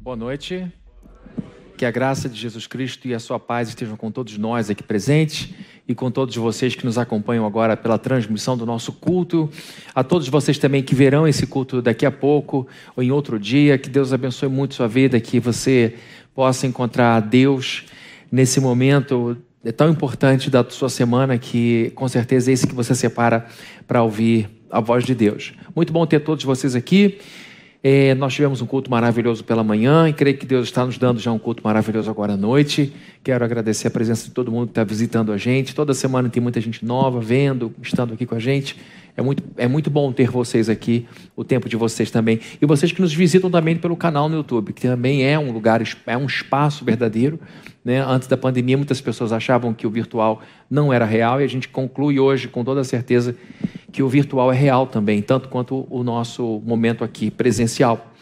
Boa noite. Que a graça de Jesus Cristo e a sua paz estejam com todos nós aqui presentes e com todos vocês que nos acompanham agora pela transmissão do nosso culto. A todos vocês também que verão esse culto daqui a pouco ou em outro dia. Que Deus abençoe muito sua vida, que você possa encontrar Deus nesse momento tão importante da sua semana que com certeza é esse que você separa para ouvir a voz de Deus. Muito bom ter todos vocês aqui. É, nós tivemos um culto maravilhoso pela manhã e creio que Deus está nos dando já um culto maravilhoso agora à noite. Quero agradecer a presença de todo mundo que está visitando a gente. Toda semana tem muita gente nova vendo, estando aqui com a gente. É muito, é muito bom ter vocês aqui, o tempo de vocês também. E vocês que nos visitam também pelo canal no YouTube, que também é um lugar, é um espaço verdadeiro. Né? Antes da pandemia, muitas pessoas achavam que o virtual não era real e a gente conclui hoje com toda certeza que o virtual é real também, tanto quanto o nosso momento aqui presencial.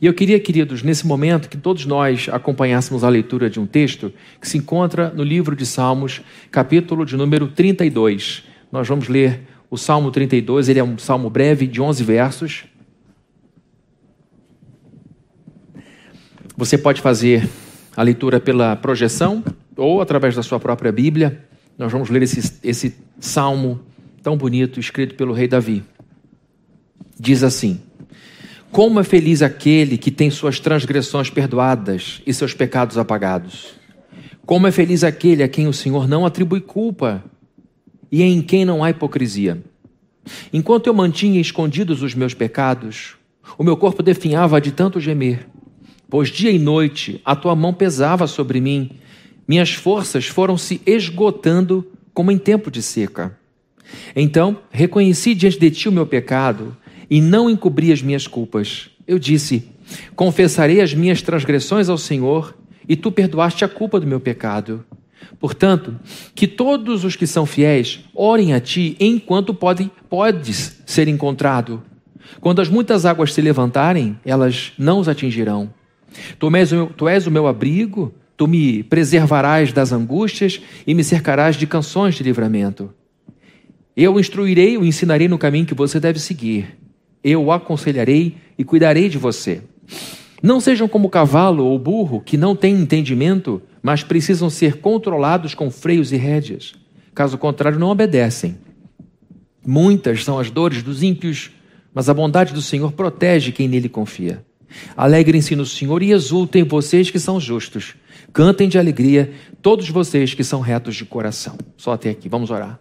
E eu queria, queridos, nesse momento, que todos nós acompanhássemos a leitura de um texto que se encontra no livro de Salmos, capítulo de número 32. Nós vamos ler o Salmo 32, ele é um salmo breve de 11 versos. Você pode fazer a leitura pela projeção ou através da sua própria Bíblia. Nós vamos ler esse, esse salmo tão bonito, escrito pelo rei Davi. Diz assim: Como é feliz aquele que tem suas transgressões perdoadas e seus pecados apagados. Como é feliz aquele a quem o Senhor não atribui culpa e em quem não há hipocrisia. Enquanto eu mantinha escondidos os meus pecados, o meu corpo definhava de tanto gemer, pois dia e noite a tua mão pesava sobre mim, minhas forças foram se esgotando como em tempo de seca. Então reconheci diante de ti o meu pecado e não encobri as minhas culpas. Eu disse: Confessarei as minhas transgressões ao Senhor, e tu perdoaste a culpa do meu pecado. Portanto, que todos os que são fiéis orem a ti enquanto pode, podes ser encontrado. Quando as muitas águas se levantarem, elas não os atingirão. Tu és, o, tu és o meu abrigo, tu me preservarás das angústias e me cercarás de canções de livramento. Eu o instruirei, o ensinarei no caminho que você deve seguir. Eu o aconselharei e cuidarei de você. Não sejam como cavalo ou burro, que não têm entendimento, mas precisam ser controlados com freios e rédeas. Caso contrário, não obedecem. Muitas são as dores dos ímpios, mas a bondade do Senhor protege quem nele confia. Alegrem-se no Senhor e exultem vocês que são justos. Cantem de alegria todos vocês que são retos de coração. Só até aqui, vamos orar.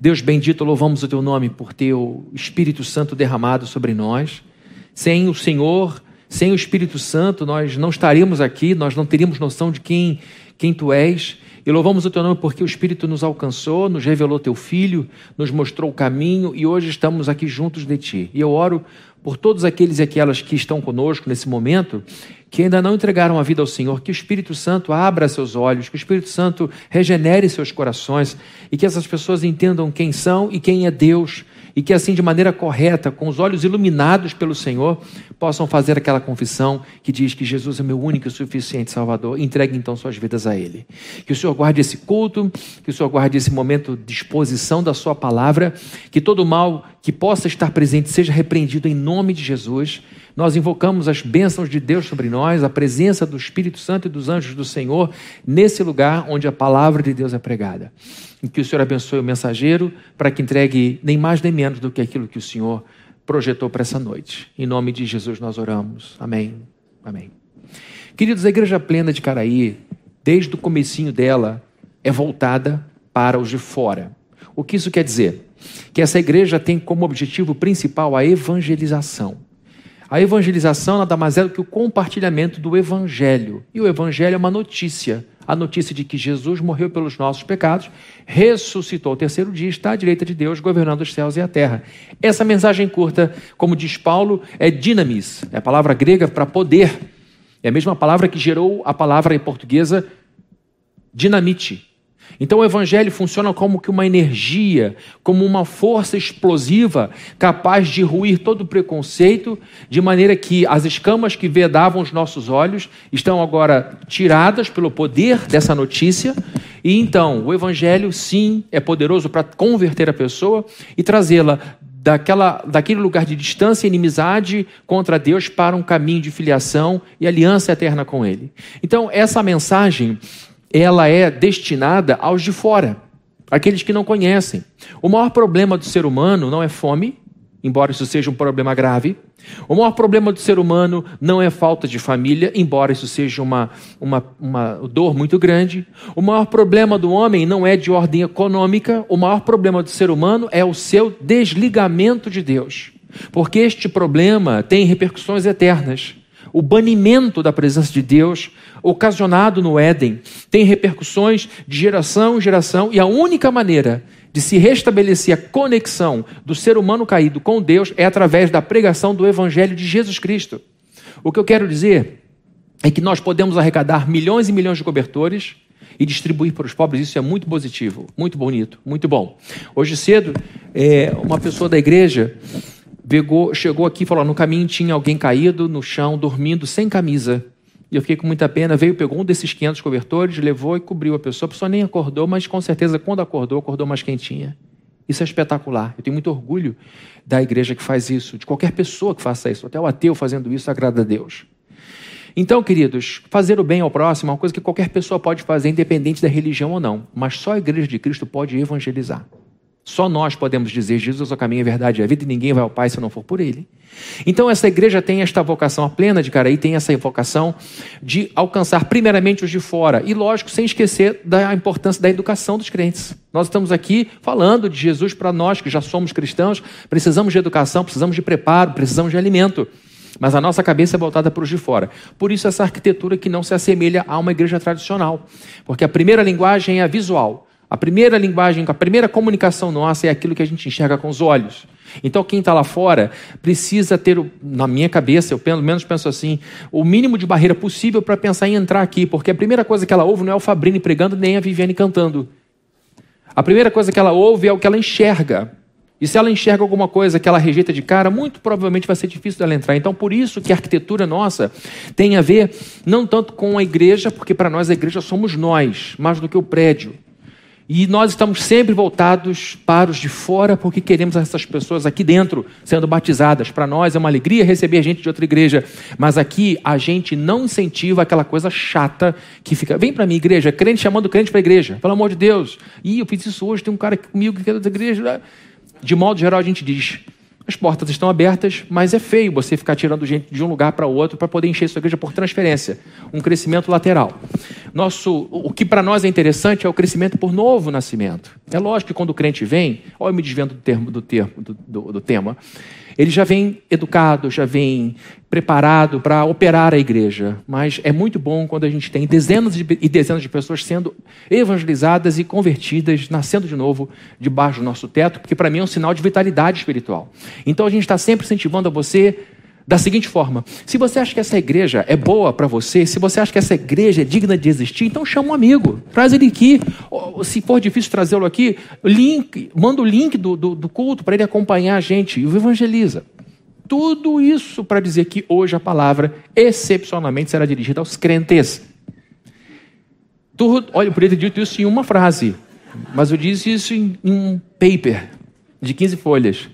Deus bendito, louvamos o teu nome por teu Espírito Santo derramado sobre nós. Sem o Senhor, sem o Espírito Santo, nós não estaríamos aqui, nós não teríamos noção de quem, quem tu és. E louvamos o teu nome porque o Espírito nos alcançou, nos revelou teu Filho, nos mostrou o caminho e hoje estamos aqui juntos de ti. E eu oro por todos aqueles e aquelas que estão conosco nesse momento, que ainda não entregaram a vida ao Senhor, que o Espírito Santo abra seus olhos, que o Espírito Santo regenere seus corações e que essas pessoas entendam quem são e quem é Deus e que assim de maneira correta, com os olhos iluminados pelo Senhor, possam fazer aquela confissão que diz que Jesus é meu único e suficiente Salvador. Entregue então suas vidas a Ele. Que o Senhor guarde esse culto, que o Senhor guarde esse momento de exposição da Sua palavra, que todo mal que possa estar presente seja repreendido em nome de Jesus. Nós invocamos as bênçãos de Deus sobre nós, a presença do Espírito Santo e dos anjos do Senhor nesse lugar onde a palavra de Deus é pregada. E que o Senhor abençoe o mensageiro para que entregue nem mais nem menos do que aquilo que o Senhor projetou para essa noite. Em nome de Jesus nós oramos. Amém. Amém. Queridos, a Igreja Plena de Caraí, desde o comecinho dela, é voltada para os de fora. O que isso quer dizer? Que essa igreja tem como objetivo principal a evangelização. A evangelização nada mais é do que o compartilhamento do evangelho. E o evangelho é uma notícia, a notícia de que Jesus morreu pelos nossos pecados, ressuscitou ao terceiro dia, está à direita de Deus, governando os céus e a terra. Essa mensagem curta, como diz Paulo, é dinamis, é a palavra grega para poder. É a mesma palavra que gerou a palavra em portuguesa dinamite, então o evangelho funciona como que uma energia, como uma força explosiva capaz de ruir todo o preconceito, de maneira que as escamas que vedavam os nossos olhos estão agora tiradas pelo poder dessa notícia. E então o evangelho sim é poderoso para converter a pessoa e trazê-la daquela, daquele lugar de distância e inimizade contra Deus para um caminho de filiação e aliança eterna com Ele. Então, essa mensagem, ela é destinada aos de fora, aqueles que não conhecem. O maior problema do ser humano não é fome, embora isso seja um problema grave. O maior problema do ser humano não é falta de família, embora isso seja uma, uma, uma dor muito grande. O maior problema do homem não é de ordem econômica, o maior problema do ser humano é o seu desligamento de Deus. Porque este problema tem repercussões eternas. O banimento da presença de Deus, ocasionado no Éden, tem repercussões de geração em geração, e a única maneira de se restabelecer a conexão do ser humano caído com Deus é através da pregação do Evangelho de Jesus Cristo. O que eu quero dizer é que nós podemos arrecadar milhões e milhões de cobertores e distribuir para os pobres, isso é muito positivo, muito bonito, muito bom. Hoje cedo, é, uma pessoa da igreja pegou, chegou aqui e falou: no caminho tinha alguém caído no chão, dormindo, sem camisa. E eu fiquei com muita pena. Veio, pegou um desses 500 cobertores, levou e cobriu a pessoa. A pessoa nem acordou, mas com certeza, quando acordou, acordou mais quentinha. Isso é espetacular. Eu tenho muito orgulho da igreja que faz isso, de qualquer pessoa que faça isso. Até o ateu fazendo isso agrada a Deus. Então, queridos, fazer o bem ao próximo é uma coisa que qualquer pessoa pode fazer, independente da religião ou não. Mas só a igreja de Cristo pode evangelizar. Só nós podemos dizer Jesus é o caminho, a verdade e a vida, e ninguém vai ao Pai se não for por Ele. Então, essa igreja tem esta vocação, plena de Caraí tem essa vocação de alcançar primeiramente os de fora, e lógico, sem esquecer da importância da educação dos crentes. Nós estamos aqui falando de Jesus para nós que já somos cristãos, precisamos de educação, precisamos de preparo, precisamos de alimento. Mas a nossa cabeça é voltada para os de fora. Por isso, essa arquitetura que não se assemelha a uma igreja tradicional. Porque a primeira linguagem é a visual. A primeira linguagem, a primeira comunicação nossa é aquilo que a gente enxerga com os olhos. Então, quem está lá fora precisa ter, na minha cabeça, eu pelo menos penso assim, o mínimo de barreira possível para pensar em entrar aqui, porque a primeira coisa que ela ouve não é o Fabrini pregando nem a Viviane cantando. A primeira coisa que ela ouve é o que ela enxerga. E se ela enxerga alguma coisa que ela rejeita de cara, muito provavelmente vai ser difícil dela entrar. Então, por isso que a arquitetura nossa tem a ver não tanto com a igreja, porque para nós a igreja somos nós, mais do que o prédio. E nós estamos sempre voltados para os de fora, porque queremos essas pessoas aqui dentro sendo batizadas. Para nós é uma alegria receber gente de outra igreja, mas aqui a gente não incentiva aquela coisa chata que fica. Vem para mim, igreja, crente chamando crente para a igreja, pelo amor de Deus. Ih, eu fiz isso hoje, tem um cara aqui comigo que é da igreja. De modo geral, a gente diz: as portas estão abertas, mas é feio você ficar tirando gente de um lugar para outro para poder encher sua igreja por transferência, um crescimento lateral. Nosso, o que para nós é interessante é o crescimento por novo nascimento. É lógico que quando o crente vem, olha eu me desvendo do, termo, do, termo, do, do, do tema, ele já vem educado, já vem preparado para operar a igreja. Mas é muito bom quando a gente tem dezenas e dezenas de pessoas sendo evangelizadas e convertidas, nascendo de novo debaixo do nosso teto, porque para mim é um sinal de vitalidade espiritual. Então a gente está sempre incentivando a você da seguinte forma: se você acha que essa igreja é boa para você, se você acha que essa igreja é digna de existir, então chama um amigo, traz ele aqui. Se for difícil trazê-lo aqui, link, manda o link do, do, do culto para ele acompanhar a gente e o evangeliza. Tudo isso para dizer que hoje a palavra excepcionalmente será dirigida aos crentes. Tudo, olha, eu poderia ter dito isso em uma frase, mas eu disse isso em, em um paper de 15 folhas.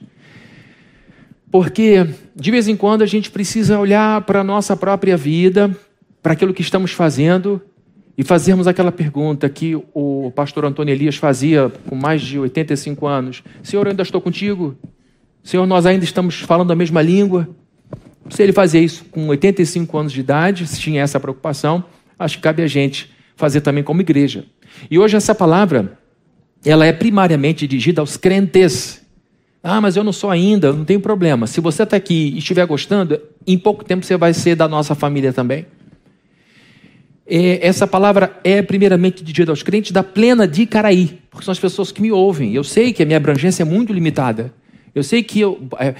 Porque de vez em quando a gente precisa olhar para a nossa própria vida, para aquilo que estamos fazendo e fazermos aquela pergunta que o pastor Antônio Elias fazia com mais de 85 anos: Senhor, eu ainda estou contigo? Senhor, nós ainda estamos falando a mesma língua? Se ele fazia isso com 85 anos de idade, se tinha essa preocupação, acho que cabe a gente fazer também como igreja. E hoje essa palavra, ela é primariamente dirigida aos crentes, ah, mas eu não sou ainda, não tem problema. Se você está aqui e estiver gostando, em pouco tempo você vai ser da nossa família também. essa palavra é primeiramente dirigida aos crentes da plena de Caraí, porque são as pessoas que me ouvem. Eu sei que a minha abrangência é muito limitada. Eu sei que, eu, é,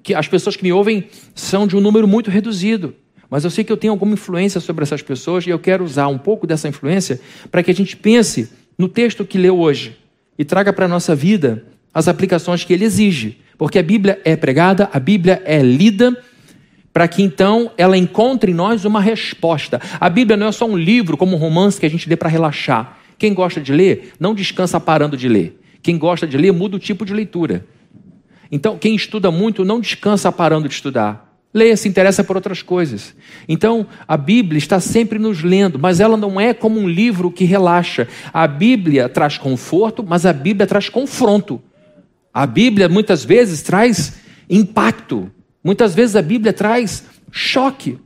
que as pessoas que me ouvem são de um número muito reduzido. Mas eu sei que eu tenho alguma influência sobre essas pessoas e eu quero usar um pouco dessa influência para que a gente pense no texto que leu hoje e traga para a nossa vida as aplicações que ele exige. Porque a Bíblia é pregada, a Bíblia é lida, para que então ela encontre em nós uma resposta. A Bíblia não é só um livro, como um romance que a gente lê para relaxar. Quem gosta de ler, não descansa parando de ler. Quem gosta de ler, muda o tipo de leitura. Então, quem estuda muito não descansa parando de estudar. Leia, se interessa por outras coisas. Então, a Bíblia está sempre nos lendo, mas ela não é como um livro que relaxa. A Bíblia traz conforto, mas a Bíblia traz confronto. A Bíblia muitas vezes traz impacto. Muitas vezes a Bíblia traz choque.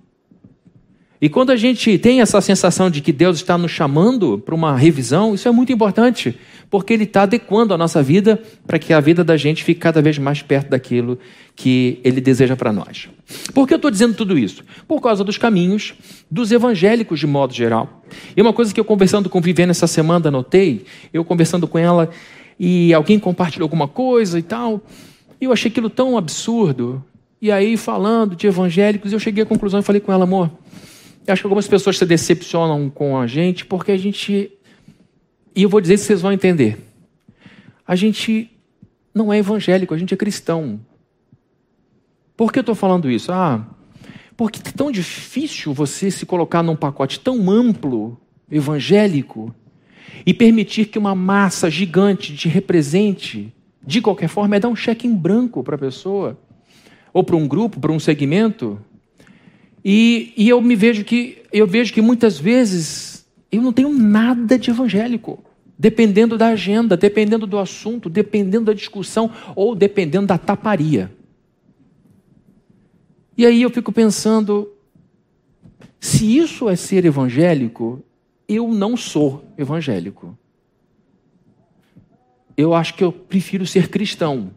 E quando a gente tem essa sensação de que Deus está nos chamando para uma revisão, isso é muito importante, porque Ele está adequando a nossa vida para que a vida da gente fique cada vez mais perto daquilo que Ele deseja para nós. Por que eu estou dizendo tudo isso? Por causa dos caminhos dos evangélicos de modo geral. E uma coisa que eu conversando com Viviane essa semana notei, eu conversando com ela e alguém compartilhou alguma coisa e tal, e eu achei aquilo tão absurdo. E aí, falando de evangélicos, eu cheguei à conclusão e falei com ela, amor, acho que algumas pessoas se decepcionam com a gente porque a gente. E eu vou dizer se vocês vão entender. A gente não é evangélico, a gente é cristão. Por que eu estou falando isso? Ah, porque é tão difícil você se colocar num pacote tão amplo, evangélico, e permitir que uma massa gigante te represente, de qualquer forma, é dar um cheque em branco para a pessoa, ou para um grupo, para um segmento. E, e eu me vejo que eu vejo que muitas vezes eu não tenho nada de evangélico. Dependendo da agenda, dependendo do assunto, dependendo da discussão ou dependendo da taparia. E aí eu fico pensando, se isso é ser evangélico, eu não sou evangélico. Eu acho que eu prefiro ser cristão.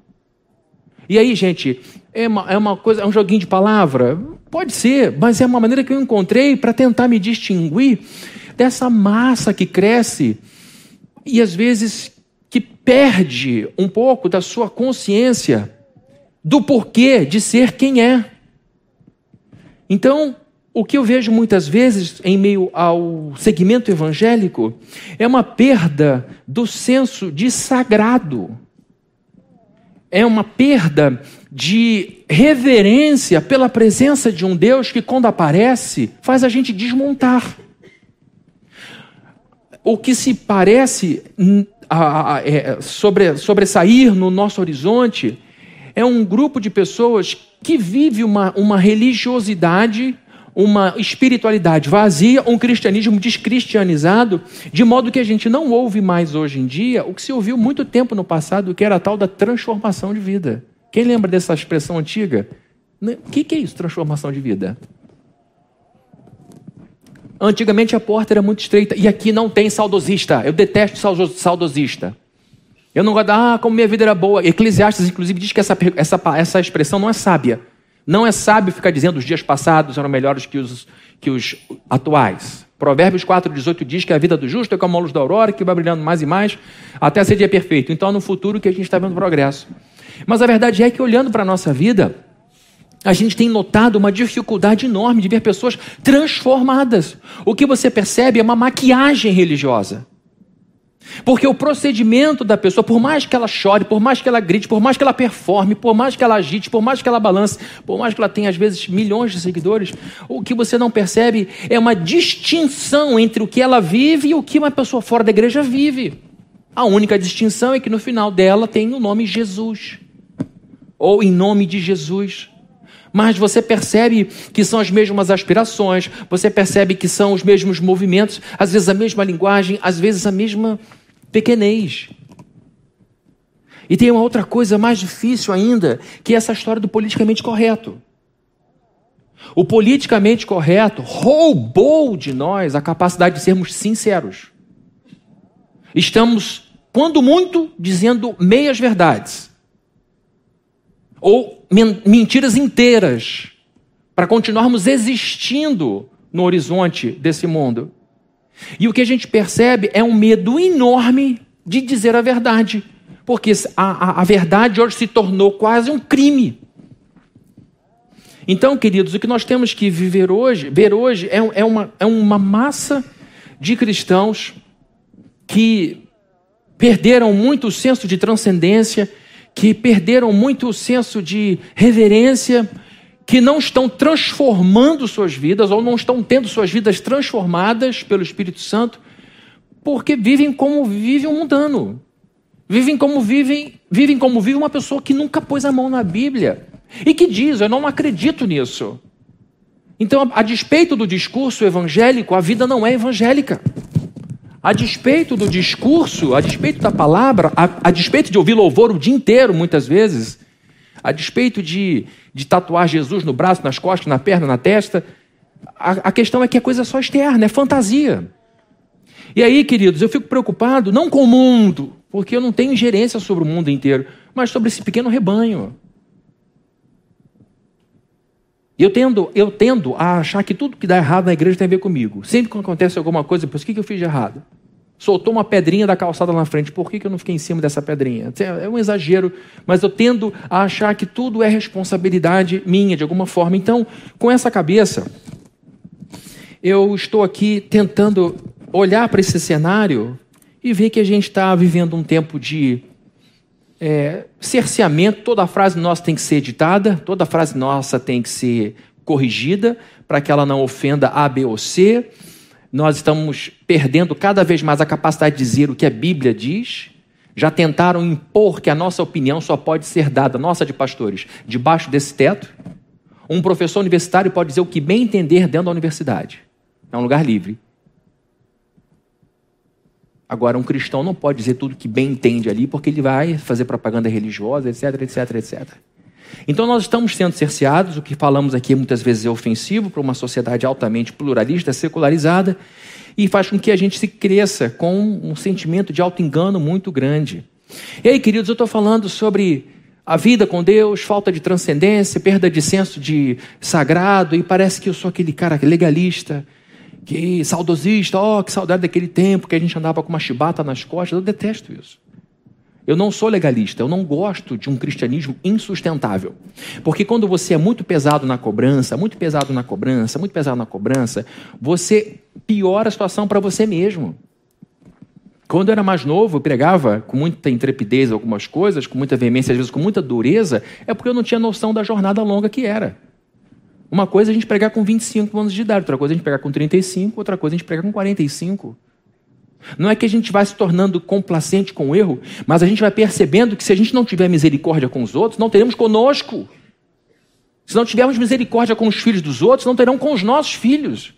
E aí, gente, é uma, é uma coisa, é um joguinho de palavra? Pode ser, mas é uma maneira que eu encontrei para tentar me distinguir dessa massa que cresce e às vezes que perde um pouco da sua consciência do porquê de ser quem é. Então, o que eu vejo muitas vezes em meio ao segmento evangélico é uma perda do senso de sagrado. É uma perda de reverência pela presença de um Deus que, quando aparece, faz a gente desmontar. O que se parece a, a, é, sobre, sobressair no nosso horizonte é um grupo de pessoas que vive uma, uma religiosidade uma espiritualidade vazia, um cristianismo descristianizado, de modo que a gente não ouve mais hoje em dia o que se ouviu muito tempo no passado, que era a tal da transformação de vida. Quem lembra dessa expressão antiga? Né? O que, é isso, transformação de vida? Antigamente a porta era muito estreita e aqui não tem saudosista. Eu detesto saudosista. Eu não gosto, ah, como minha vida era boa. Eclesiastes, inclusive, diz que essa, essa, essa expressão não é sábia. Não é sábio ficar dizendo os dias passados eram melhores que os, que os atuais. Provérbios 4,18 diz que a vida do justo é como a luz da aurora, que vai brilhando mais e mais, até ser dia perfeito. Então, no futuro que a gente está vendo progresso. Mas a verdade é que, olhando para a nossa vida, a gente tem notado uma dificuldade enorme de ver pessoas transformadas. O que você percebe é uma maquiagem religiosa. Porque o procedimento da pessoa, por mais que ela chore, por mais que ela grite, por mais que ela performe, por mais que ela agite, por mais que ela balance, por mais que ela tenha às vezes milhões de seguidores, o que você não percebe é uma distinção entre o que ela vive e o que uma pessoa fora da igreja vive. A única distinção é que no final dela tem o nome Jesus ou em nome de Jesus. Mas você percebe que são as mesmas aspirações, você percebe que são os mesmos movimentos, às vezes a mesma linguagem, às vezes a mesma pequenez. E tem uma outra coisa mais difícil ainda, que é essa história do politicamente correto. O politicamente correto roubou de nós a capacidade de sermos sinceros. Estamos, quando muito, dizendo meias verdades ou mentiras inteiras para continuarmos existindo no horizonte desse mundo. E o que a gente percebe é um medo enorme de dizer a verdade, porque a, a, a verdade hoje se tornou quase um crime. Então, queridos, o que nós temos que viver hoje, ver hoje, é, é, uma, é uma massa de cristãos que perderam muito o senso de transcendência, que perderam muito o senso de reverência, que não estão transformando suas vidas ou não estão tendo suas vidas transformadas pelo Espírito Santo, porque vivem como vive um mundano. Vivem como vivem, vivem como vive uma pessoa que nunca pôs a mão na Bíblia e que diz: Eu não acredito nisso. Então, a despeito do discurso evangélico, a vida não é evangélica. A despeito do discurso, a despeito da palavra, a, a despeito de ouvir louvor o dia inteiro, muitas vezes, a despeito de, de tatuar Jesus no braço, nas costas, na perna, na testa, a, a questão é que a coisa é só externa, é fantasia. E aí, queridos, eu fico preocupado não com o mundo, porque eu não tenho ingerência sobre o mundo inteiro, mas sobre esse pequeno rebanho. Eu tendo, eu tendo a achar que tudo que dá errado na igreja tem a ver comigo. Sempre que acontece alguma coisa, por que eu fiz de errado? Soltou uma pedrinha da calçada lá na frente, por que, que eu não fiquei em cima dessa pedrinha? É um exagero, mas eu tendo a achar que tudo é responsabilidade minha, de alguma forma. Então, com essa cabeça, eu estou aqui tentando olhar para esse cenário e ver que a gente está vivendo um tempo de é, cerceamento, toda frase nossa tem que ser editada, toda frase nossa tem que ser corrigida para que ela não ofenda A, B ou C. Nós estamos perdendo cada vez mais a capacidade de dizer o que a Bíblia diz. Já tentaram impor que a nossa opinião só pode ser dada, nossa de pastores, debaixo desse teto. Um professor universitário pode dizer o que bem entender dentro da universidade. É um lugar livre. Agora, um cristão não pode dizer tudo que bem entende ali, porque ele vai fazer propaganda religiosa, etc, etc, etc. Então, nós estamos sendo cerceados, o que falamos aqui muitas vezes é ofensivo para uma sociedade altamente pluralista, secularizada, e faz com que a gente se cresça com um sentimento de auto-engano muito grande. E aí, queridos, eu estou falando sobre a vida com Deus, falta de transcendência, perda de senso de sagrado, e parece que eu sou aquele cara legalista, que saudosista, oh, que saudade daquele tempo que a gente andava com uma chibata nas costas. Eu detesto isso. Eu não sou legalista, eu não gosto de um cristianismo insustentável. Porque quando você é muito pesado na cobrança, muito pesado na cobrança, muito pesado na cobrança, você piora a situação para você mesmo. Quando eu era mais novo, eu pregava com muita intrepidez algumas coisas, com muita veemência, às vezes com muita dureza, é porque eu não tinha noção da jornada longa que era. Uma coisa é a gente pregar com 25 anos de idade, outra coisa é a gente pregar com 35, outra coisa é a gente pregar com 45. Não é que a gente vai se tornando complacente com o erro, mas a gente vai percebendo que se a gente não tiver misericórdia com os outros, não teremos conosco. Se não tivermos misericórdia com os filhos dos outros, não terão com os nossos filhos.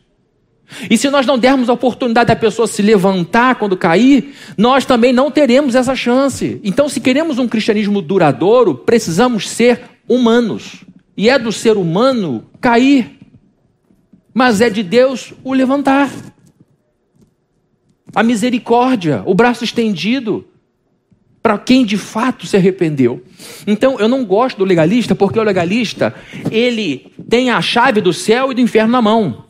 E se nós não dermos a oportunidade da pessoa se levantar quando cair, nós também não teremos essa chance. Então, se queremos um cristianismo duradouro, precisamos ser humanos. E é do ser humano cair, mas é de Deus o levantar. A misericórdia, o braço estendido para quem de fato se arrependeu. Então, eu não gosto do legalista, porque o legalista, ele tem a chave do céu e do inferno na mão.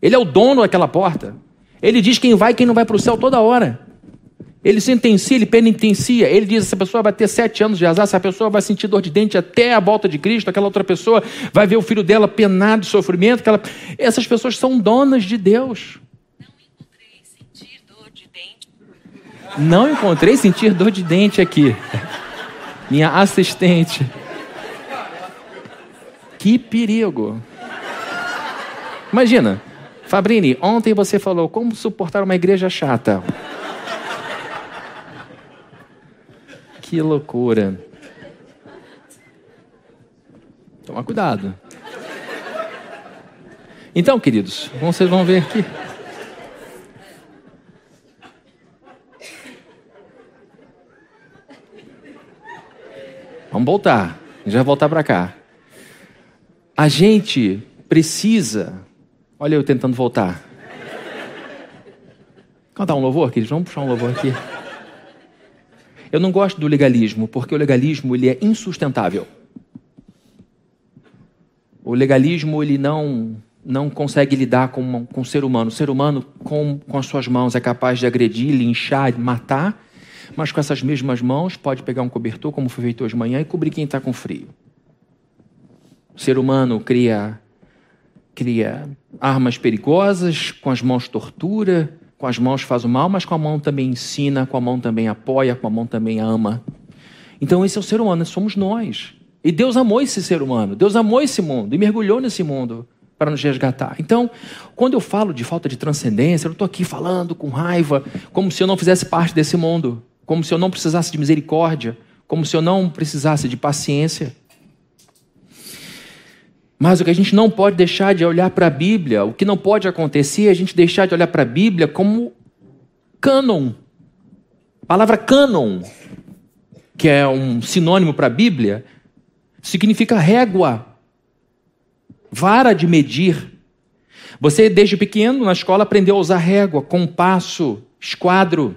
Ele é o dono daquela porta. Ele diz quem vai e quem não vai para o céu toda hora. Ele sentencia, ele penitencia, ele diz: essa pessoa vai ter sete anos de azar, essa pessoa vai sentir dor de dente até a volta de Cristo, aquela outra pessoa vai ver o filho dela penado de sofrimento. Aquela... Essas pessoas são donas de Deus. Não encontrei sentir dor de dente aqui. Minha assistente. Que perigo. Imagina, Fabrini, ontem você falou como suportar uma igreja chata. Que loucura. Toma cuidado. Então, queridos, vocês vão ver aqui. Vamos voltar. A gente vai voltar para cá. A gente precisa. Olha eu tentando voltar. Cantar um louvor, queridos? Vamos puxar um louvor aqui. Eu não gosto do legalismo, porque o legalismo ele é insustentável. O legalismo ele não não consegue lidar com, com o ser humano. O ser humano, com, com as suas mãos, é capaz de agredir, linchar, matar, mas com essas mesmas mãos pode pegar um cobertor, como foi feito hoje de manhã, e cobrir quem está com frio. O ser humano cria, cria armas perigosas, com as mãos tortura, com as mãos faz o mal, mas com a mão também ensina, com a mão também apoia, com a mão também ama. Então esse é o ser humano, somos nós. E Deus amou esse ser humano, Deus amou esse mundo e mergulhou nesse mundo para nos resgatar. Então, quando eu falo de falta de transcendência, eu não estou aqui falando com raiva, como se eu não fizesse parte desse mundo. Como se eu não precisasse de misericórdia, como se eu não precisasse de paciência. Mas o que a gente não pode deixar de olhar para a Bíblia, o que não pode acontecer é a gente deixar de olhar para a Bíblia como cânon. A palavra cânon, que é um sinônimo para a Bíblia, significa régua, vara de medir. Você, desde pequeno, na escola, aprendeu a usar régua, compasso, esquadro.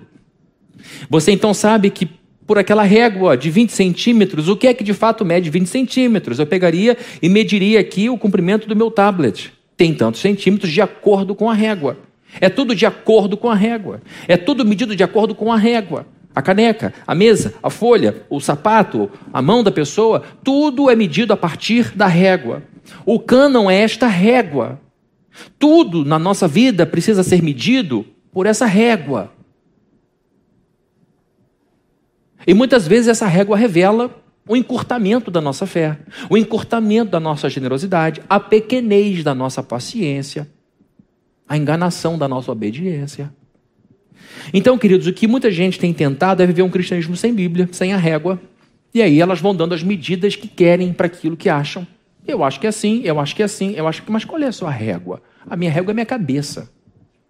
Você então sabe que por aquela régua de 20 centímetros, o que é que de fato mede 20 centímetros? Eu pegaria e mediria aqui o comprimento do meu tablet. Tem tantos centímetros de acordo com a régua. É tudo de acordo com a régua. É tudo medido de acordo com a régua. A caneca, a mesa, a folha, o sapato, a mão da pessoa, tudo é medido a partir da régua. O cânon é esta régua. Tudo na nossa vida precisa ser medido por essa régua. E muitas vezes essa régua revela o encurtamento da nossa fé, o encurtamento da nossa generosidade, a pequenez da nossa paciência, a enganação da nossa obediência. Então, queridos, o que muita gente tem tentado é viver um cristianismo sem Bíblia, sem a régua, e aí elas vão dando as medidas que querem para aquilo que acham. Eu acho que é assim, eu acho que é assim, eu acho que. Mas qual é a sua régua? A minha régua é minha cabeça.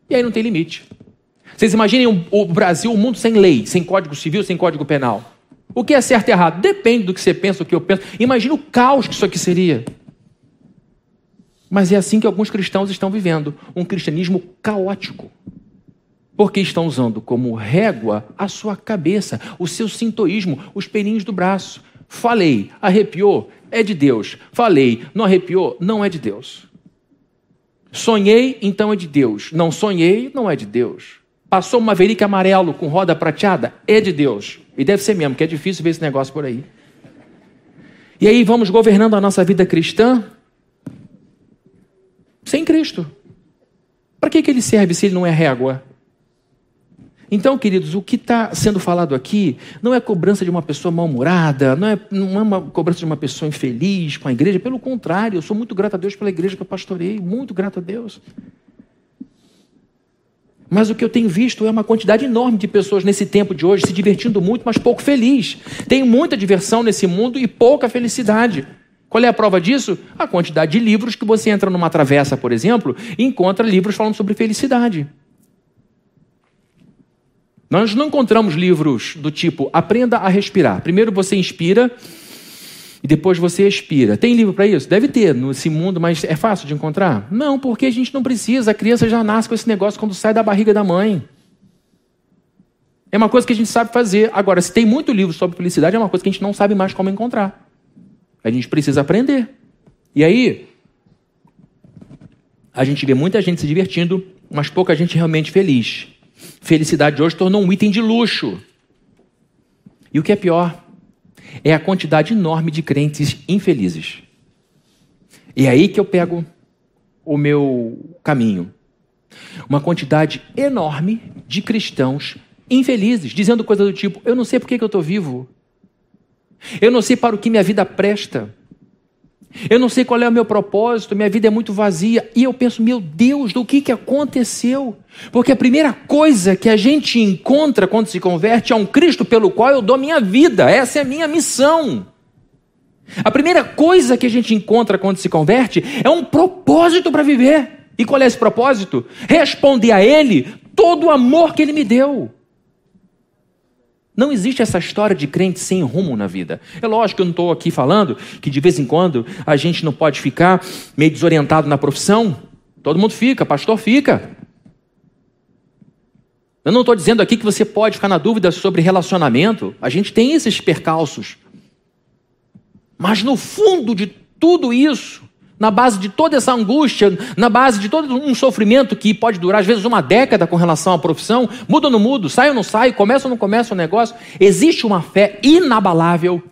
E aí não tem limite. Vocês imaginem o Brasil, um mundo sem lei, sem código civil, sem código penal. O que é certo e errado? Depende do que você pensa, do que eu penso. Imagina o caos que isso aqui seria. Mas é assim que alguns cristãos estão vivendo um cristianismo caótico. Porque estão usando como régua a sua cabeça, o seu sintoísmo, os pelinhos do braço. Falei, arrepiou, é de Deus. Falei, não arrepiou, não é de Deus. Sonhei, então é de Deus. Não sonhei, não é de Deus. Passou um Maverick amarelo com roda prateada, é de Deus. E deve ser mesmo, que é difícil ver esse negócio por aí. E aí vamos governando a nossa vida cristã sem Cristo. Para que, que ele serve se ele não é régua? Então, queridos, o que está sendo falado aqui não é cobrança de uma pessoa mal-humorada, não é, não é uma cobrança de uma pessoa infeliz com a igreja, pelo contrário, eu sou muito grato a Deus pela igreja que eu pastorei, muito grato a Deus. Mas o que eu tenho visto é uma quantidade enorme de pessoas nesse tempo de hoje se divertindo muito, mas pouco feliz. Tem muita diversão nesse mundo e pouca felicidade. Qual é a prova disso? A quantidade de livros que você entra numa travessa, por exemplo, e encontra livros falando sobre felicidade. Nós não encontramos livros do tipo aprenda a respirar. Primeiro você inspira e depois você expira. Tem livro para isso? Deve ter nesse mundo, mas é fácil de encontrar? Não, porque a gente não precisa. A criança já nasce com esse negócio quando sai da barriga da mãe. É uma coisa que a gente sabe fazer. Agora, se tem muito livro sobre felicidade, é uma coisa que a gente não sabe mais como encontrar. A gente precisa aprender. E aí, a gente vê muita gente se divertindo, mas pouca gente realmente feliz. Felicidade hoje tornou um item de luxo. E o que é pior é a quantidade enorme de crentes infelizes. E é aí que eu pego o meu caminho. Uma quantidade enorme de cristãos infelizes, dizendo coisas do tipo: Eu não sei por que, que eu estou vivo. Eu não sei para o que minha vida presta. Eu não sei qual é o meu propósito, minha vida é muito vazia. E eu penso, meu Deus, do que, que aconteceu? Porque a primeira coisa que a gente encontra quando se converte é um Cristo pelo qual eu dou minha vida. Essa é a minha missão. A primeira coisa que a gente encontra quando se converte é um propósito para viver. E qual é esse propósito? Responder a Ele todo o amor que Ele me deu. Não existe essa história de crente sem rumo na vida. É lógico que eu não estou aqui falando que de vez em quando a gente não pode ficar meio desorientado na profissão. Todo mundo fica, pastor fica. Eu não estou dizendo aqui que você pode ficar na dúvida sobre relacionamento. A gente tem esses percalços. Mas no fundo de tudo isso, na base de toda essa angústia, na base de todo um sofrimento que pode durar às vezes uma década com relação à profissão, muda ou não muda, sai ou não sai, começa ou não começa o negócio, existe uma fé inabalável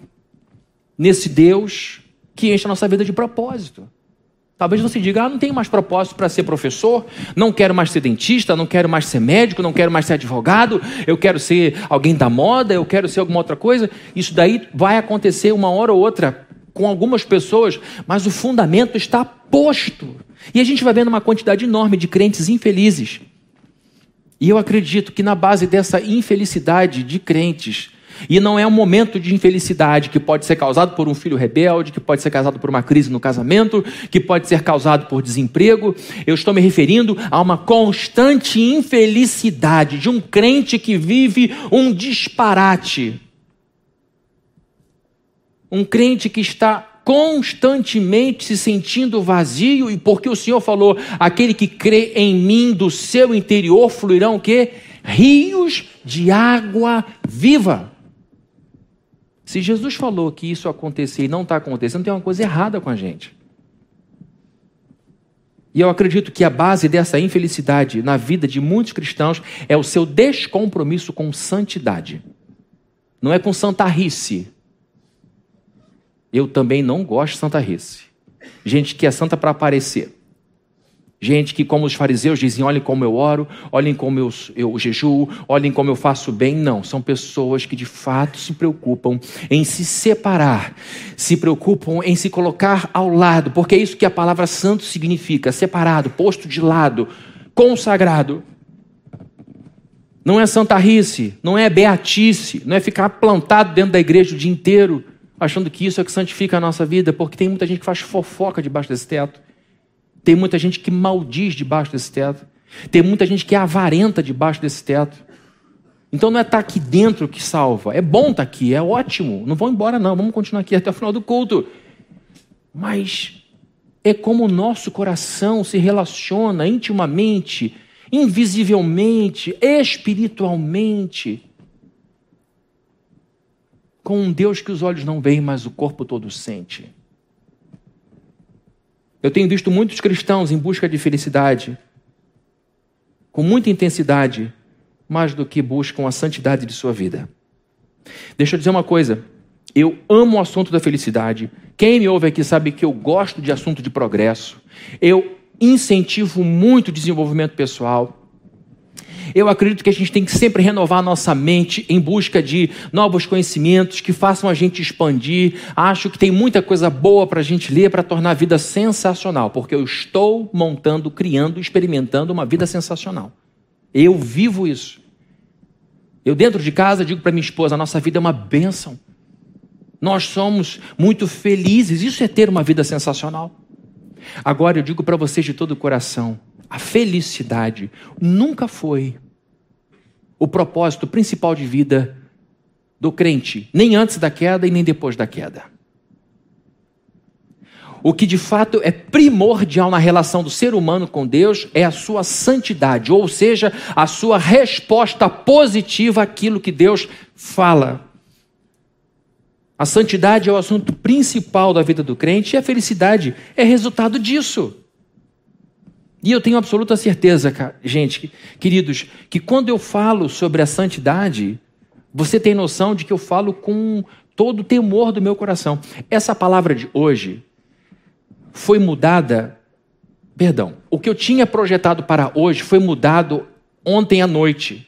nesse Deus que enche a nossa vida de propósito. Talvez você diga: ah, não tenho mais propósito para ser professor, não quero mais ser dentista, não quero mais ser médico, não quero mais ser advogado, eu quero ser alguém da moda, eu quero ser alguma outra coisa. Isso daí vai acontecer uma hora ou outra com algumas pessoas, mas o fundamento está posto. E a gente vai vendo uma quantidade enorme de crentes infelizes. E eu acredito que na base dessa infelicidade de crentes, e não é um momento de infelicidade que pode ser causado por um filho rebelde, que pode ser causado por uma crise no casamento, que pode ser causado por desemprego. Eu estou me referindo a uma constante infelicidade de um crente que vive um disparate. Um crente que está constantemente se sentindo vazio e porque o Senhor falou, aquele que crê em mim do seu interior fluirão o quê? Rios de água viva. Se Jesus falou que isso acontecer e não está acontecendo, tem uma coisa errada com a gente. E eu acredito que a base dessa infelicidade na vida de muitos cristãos é o seu descompromisso com santidade. Não é com santarrice. Eu também não gosto de santarrice. Gente que é santa para aparecer. Gente que, como os fariseus dizem, olhem como eu oro, olhem como eu, eu jejuo, olhem como eu faço bem. Não, são pessoas que de fato se preocupam em se separar, se preocupam em se colocar ao lado, porque é isso que a palavra santo significa: separado, posto de lado, consagrado. Não é santarrice, não é beatice, não é ficar plantado dentro da igreja o dia inteiro, achando que isso é que santifica a nossa vida, porque tem muita gente que faz fofoca debaixo desse teto. Tem muita gente que maldiz debaixo desse teto. Tem muita gente que é avarenta debaixo desse teto. Então não é estar aqui dentro que salva. É bom estar aqui, é ótimo. Não vão embora, não. Vamos continuar aqui até o final do culto. Mas é como o nosso coração se relaciona intimamente, invisivelmente, espiritualmente com um Deus que os olhos não veem, mas o corpo todo sente. Eu tenho visto muitos cristãos em busca de felicidade, com muita intensidade, mais do que buscam a santidade de sua vida. Deixa eu dizer uma coisa. Eu amo o assunto da felicidade. Quem me ouve aqui sabe que eu gosto de assunto de progresso. Eu incentivo muito o desenvolvimento pessoal. Eu acredito que a gente tem que sempre renovar nossa mente em busca de novos conhecimentos que façam a gente expandir. Acho que tem muita coisa boa para a gente ler para tornar a vida sensacional, porque eu estou montando, criando, experimentando uma vida sensacional. Eu vivo isso. Eu, dentro de casa, digo para minha esposa: a nossa vida é uma bênção. Nós somos muito felizes. Isso é ter uma vida sensacional. Agora eu digo para vocês de todo o coração: a felicidade nunca foi o propósito principal de vida do crente, nem antes da queda e nem depois da queda. O que de fato é primordial na relação do ser humano com Deus é a sua santidade, ou seja, a sua resposta positiva àquilo que Deus fala. A santidade é o assunto principal da vida do crente e a felicidade é resultado disso. E eu tenho absoluta certeza, gente, queridos, que quando eu falo sobre a santidade, você tem noção de que eu falo com todo o temor do meu coração. Essa palavra de hoje foi mudada, perdão, o que eu tinha projetado para hoje foi mudado ontem à noite.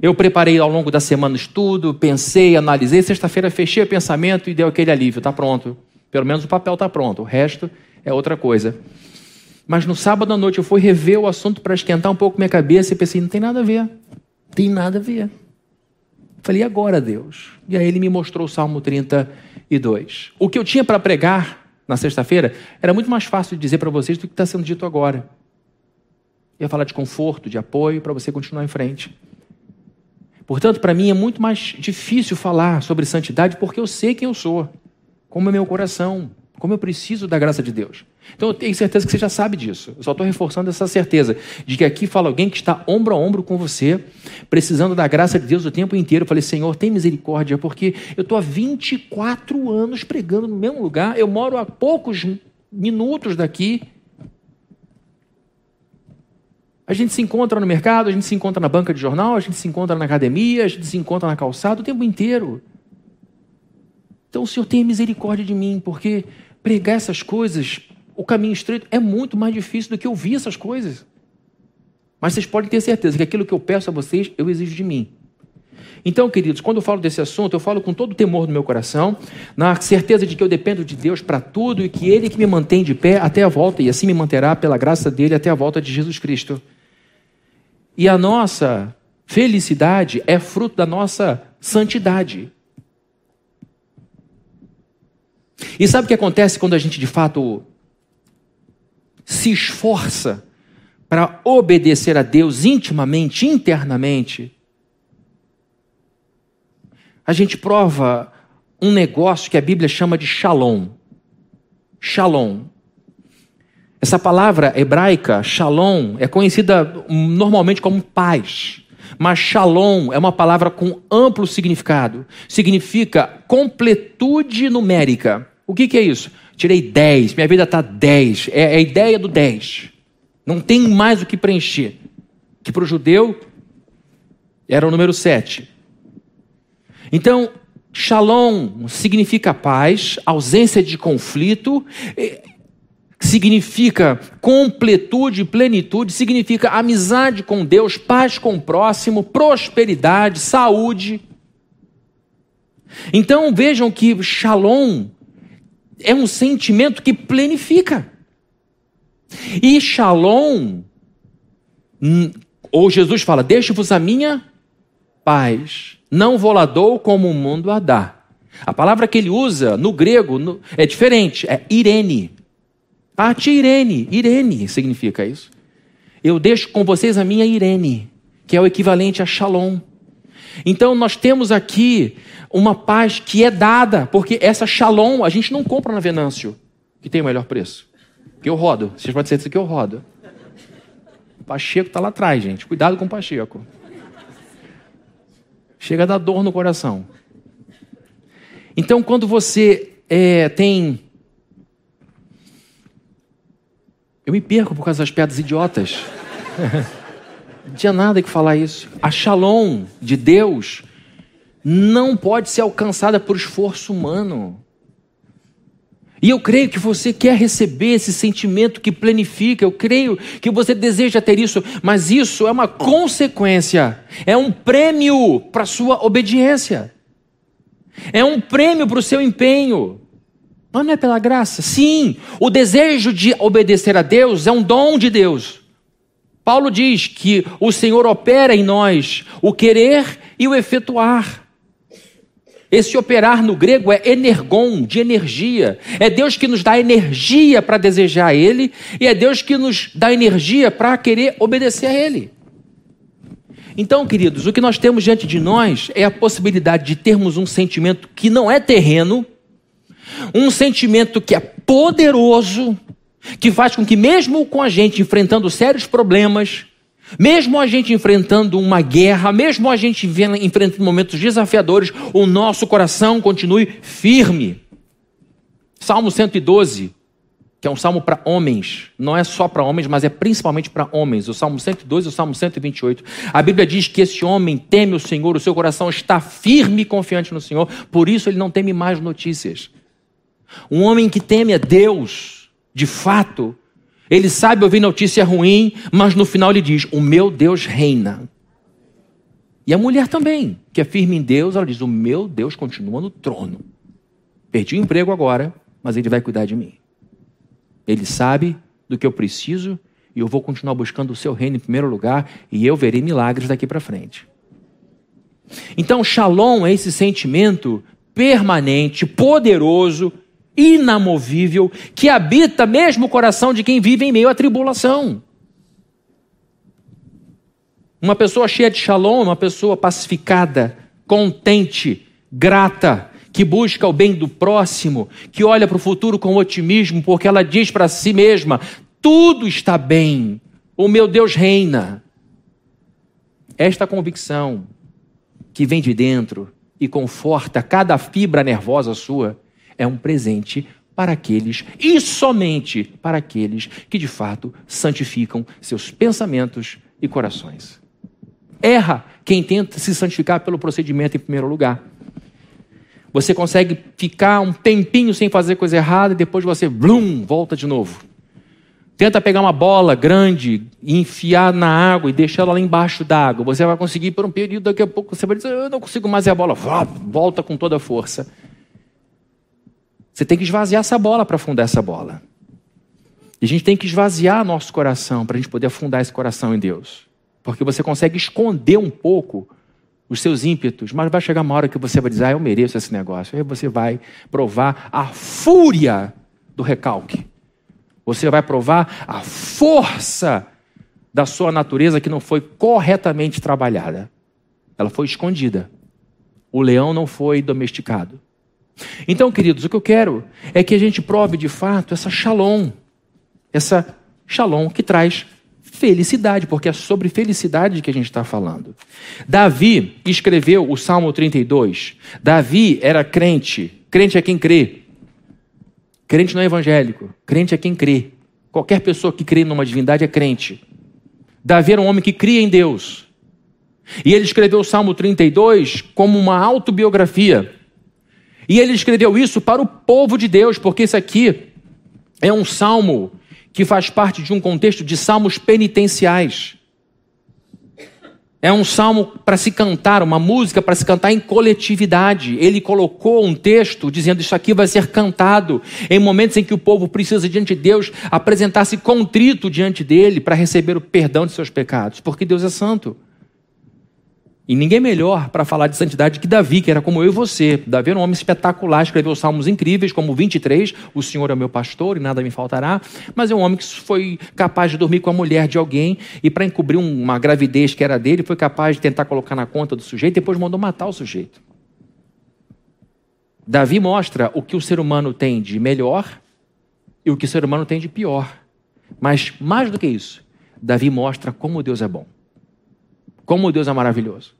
Eu preparei ao longo da semana estudo, pensei, analisei, sexta-feira fechei o pensamento e deu aquele alívio, está pronto. Pelo menos o papel está pronto, o resto é outra coisa. Mas no sábado à noite eu fui rever o assunto para esquentar um pouco minha cabeça e pensei, não tem nada a ver. Tem nada a ver. Falei, agora, Deus? E aí ele me mostrou o Salmo 32. O que eu tinha para pregar na sexta-feira era muito mais fácil de dizer para vocês do que está sendo dito agora. Eu ia falar de conforto, de apoio, para você continuar em frente. Portanto, para mim é muito mais difícil falar sobre santidade porque eu sei quem eu sou, como é meu coração, como eu preciso da graça de Deus. Então eu tenho certeza que você já sabe disso. Eu só estou reforçando essa certeza de que aqui fala alguém que está ombro a ombro com você, precisando da graça de Deus o tempo inteiro. Eu falei, Senhor, tem misericórdia, porque eu estou há 24 anos pregando no mesmo lugar, eu moro a poucos minutos daqui. A gente se encontra no mercado, a gente se encontra na banca de jornal, a gente se encontra na academia, a gente se encontra na calçada o tempo inteiro. Então o Senhor tenha misericórdia de mim, porque pregar essas coisas o caminho estreito é muito mais difícil do que ouvir essas coisas. Mas vocês podem ter certeza que aquilo que eu peço a vocês, eu exijo de mim. Então, queridos, quando eu falo desse assunto, eu falo com todo o temor do meu coração, na certeza de que eu dependo de Deus para tudo e que Ele que me mantém de pé até a volta, e assim me manterá pela graça dele até a volta de Jesus Cristo. E a nossa felicidade é fruto da nossa santidade. E sabe o que acontece quando a gente de fato se esforça para obedecer a Deus intimamente, internamente? A gente prova um negócio que a Bíblia chama de shalom. Shalom. Essa palavra hebraica, shalom, é conhecida normalmente como paz. Mas shalom é uma palavra com amplo significado. Significa completude numérica. O que, que é isso? Tirei 10, minha vida está 10. É, é a ideia do 10. Não tem mais o que preencher. Que para o judeu era o número 7. Então, shalom significa paz, ausência de conflito significa completude, plenitude, significa amizade com Deus, paz com o próximo, prosperidade, saúde. Então vejam que shalom é um sentimento que plenifica. E shalom, hum, ou Jesus fala: Deixe-vos a minha paz, não vou lá dou como o mundo a dá. A palavra que ele usa no grego é diferente, é irene. Ah, tia Irene. Irene significa isso. Eu deixo com vocês a minha Irene, que é o equivalente a Shalom. Então nós temos aqui uma paz que é dada, porque essa Shalom a gente não compra na Venâncio, que tem o melhor preço. Que eu rodo. Vocês podem dizer isso que eu rodo. O Pacheco está lá atrás, gente. Cuidado com o Pacheco. Chega a dar dor no coração. Então, quando você é, tem Eu me perco por causa das pedras idiotas. não tinha nada que falar isso. A shalom de Deus não pode ser alcançada por esforço humano. E eu creio que você quer receber esse sentimento que planifica, eu creio que você deseja ter isso, mas isso é uma consequência, é um prêmio para a sua obediência, é um prêmio para o seu empenho. Mas não é pela graça? Sim, o desejo de obedecer a Deus é um dom de Deus. Paulo diz que o Senhor opera em nós o querer e o efetuar. Esse operar no grego é energon, de energia. É Deus que nos dá energia para desejar Ele e é Deus que nos dá energia para querer obedecer a Ele. Então, queridos, o que nós temos diante de nós é a possibilidade de termos um sentimento que não é terreno, um sentimento que é poderoso, que faz com que, mesmo com a gente enfrentando sérios problemas, mesmo a gente enfrentando uma guerra, mesmo a gente enfrentando momentos desafiadores, o nosso coração continue firme. Salmo 112, que é um salmo para homens, não é só para homens, mas é principalmente para homens. O Salmo 112 e o Salmo 128. A Bíblia diz que esse homem teme o Senhor, o seu coração está firme e confiante no Senhor, por isso ele não teme mais notícias. Um homem que teme a Deus, de fato, ele sabe ouvir notícia ruim, mas no final ele diz: O meu Deus reina. E a mulher também, que é firme em Deus, ela diz: O meu Deus continua no trono. Perdi o emprego agora, mas ele vai cuidar de mim. Ele sabe do que eu preciso e eu vou continuar buscando o seu reino em primeiro lugar e eu verei milagres daqui para frente. Então, shalom é esse sentimento permanente, poderoso, inamovível, que habita mesmo o coração de quem vive em meio à tribulação. Uma pessoa cheia de shalom, uma pessoa pacificada, contente, grata, que busca o bem do próximo, que olha para o futuro com otimismo, porque ela diz para si mesma: tudo está bem, o meu Deus reina. Esta convicção que vem de dentro e conforta cada fibra nervosa sua é um presente para aqueles e somente para aqueles que de fato santificam seus pensamentos e corações. Erra quem tenta se santificar pelo procedimento em primeiro lugar. Você consegue ficar um tempinho sem fazer coisa errada e depois você, blum, volta de novo. Tenta pegar uma bola grande e enfiar na água e deixar ela lá embaixo d'água. Você vai conseguir por um período, daqui a pouco você vai dizer, eu não consigo mais e a bola volta com toda a força. Você tem que esvaziar essa bola para afundar essa bola. E a gente tem que esvaziar nosso coração para a gente poder afundar esse coração em Deus. porque você consegue esconder um pouco os seus ímpetos, mas vai chegar uma hora que você vai dizer, ah, eu mereço esse negócio. Aí você vai provar a fúria do recalque. Você vai provar a força da sua natureza que não foi corretamente trabalhada. Ela foi escondida. O leão não foi domesticado. Então, queridos, o que eu quero é que a gente prove de fato essa shalom, essa shalom que traz felicidade, porque é sobre felicidade que a gente está falando. Davi escreveu o Salmo 32. Davi era crente. Crente é quem crê. Crente não é evangélico. Crente é quem crê. Qualquer pessoa que crê numa divindade é crente. Davi era um homem que cria em Deus. E ele escreveu o Salmo 32 como uma autobiografia. E ele escreveu isso para o povo de Deus, porque isso aqui é um salmo que faz parte de um contexto de salmos penitenciais. É um salmo para se cantar, uma música para se cantar em coletividade. Ele colocou um texto dizendo: Isso aqui vai ser cantado em momentos em que o povo precisa, diante de Deus, apresentar-se contrito diante dele para receber o perdão de seus pecados, porque Deus é santo. E ninguém melhor para falar de santidade que Davi, que era como eu e você. Davi era um homem espetacular, escreveu salmos incríveis, como 23, O Senhor é meu pastor e nada me faltará. Mas é um homem que foi capaz de dormir com a mulher de alguém e, para encobrir uma gravidez que era dele, foi capaz de tentar colocar na conta do sujeito e depois mandou matar o sujeito. Davi mostra o que o ser humano tem de melhor e o que o ser humano tem de pior. Mas, mais do que isso, Davi mostra como Deus é bom. Como Deus é maravilhoso.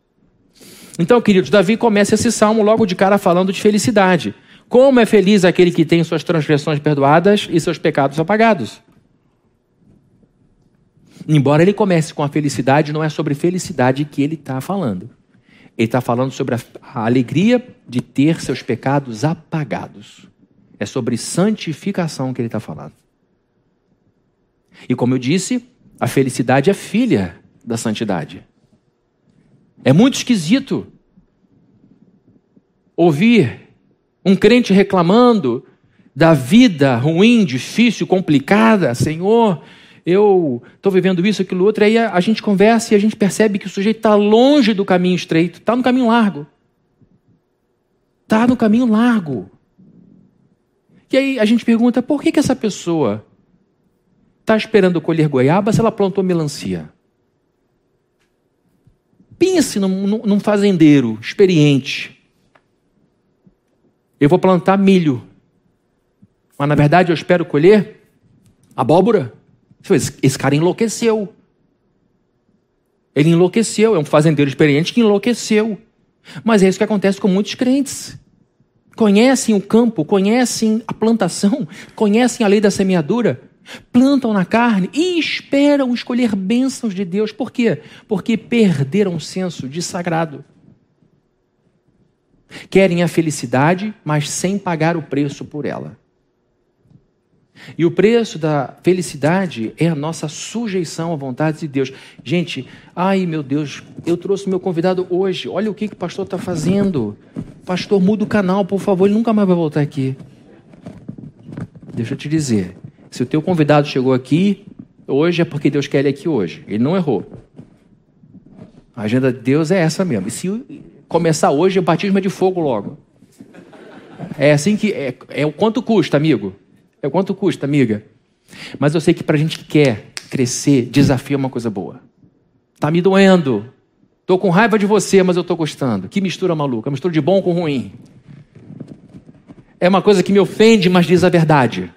Então, queridos, Davi começa esse salmo logo de cara falando de felicidade. Como é feliz aquele que tem suas transgressões perdoadas e seus pecados apagados. Embora ele comece com a felicidade, não é sobre felicidade que ele está falando. Ele está falando sobre a, a alegria de ter seus pecados apagados. É sobre santificação que ele está falando. E como eu disse, a felicidade é filha da santidade. É muito esquisito ouvir um crente reclamando da vida ruim, difícil, complicada. Senhor, eu estou vivendo isso, aquilo, outro. Aí a, gente conversa e a gente percebe que o sujeito está longe do caminho estreito, está no caminho largo. Está no caminho largo. E aí a gente pergunta: por que, que essa pessoa está esperando colher goiaba se ela plantou melancia? Pense num, num fazendeiro experiente. Eu vou plantar milho, mas na verdade eu espero colher abóbora. Esse cara enlouqueceu. Ele enlouqueceu, é um fazendeiro experiente que enlouqueceu. Mas é isso que acontece com muitos crentes. Conhecem o campo, conhecem a plantação, conhecem a lei da semeadura, plantam na carne e esperam escolher bênçãos de Deus. Por quê? Porque perderam o senso de sagrado. Querem a felicidade, mas sem pagar o preço por ela. E o preço da felicidade é a nossa sujeição à vontade de Deus. Gente, ai meu Deus, eu trouxe meu convidado hoje. Olha o que, que o pastor está fazendo. Pastor, muda o canal, por favor, ele nunca mais vai voltar aqui. Deixa eu te dizer, se o teu convidado chegou aqui hoje é porque Deus quer ele aqui hoje. Ele não errou. A agenda de Deus é essa mesmo. E se começar hoje, o batismo é de fogo logo. É assim que é, é o quanto custa, amigo. É o quanto custa, amiga. Mas eu sei que para a gente que quer crescer, desafio é uma coisa boa. Tá me doendo. Tô com raiva de você, mas eu tô gostando. Que mistura maluca, mistura de bom com ruim. É uma coisa que me ofende, mas diz a verdade.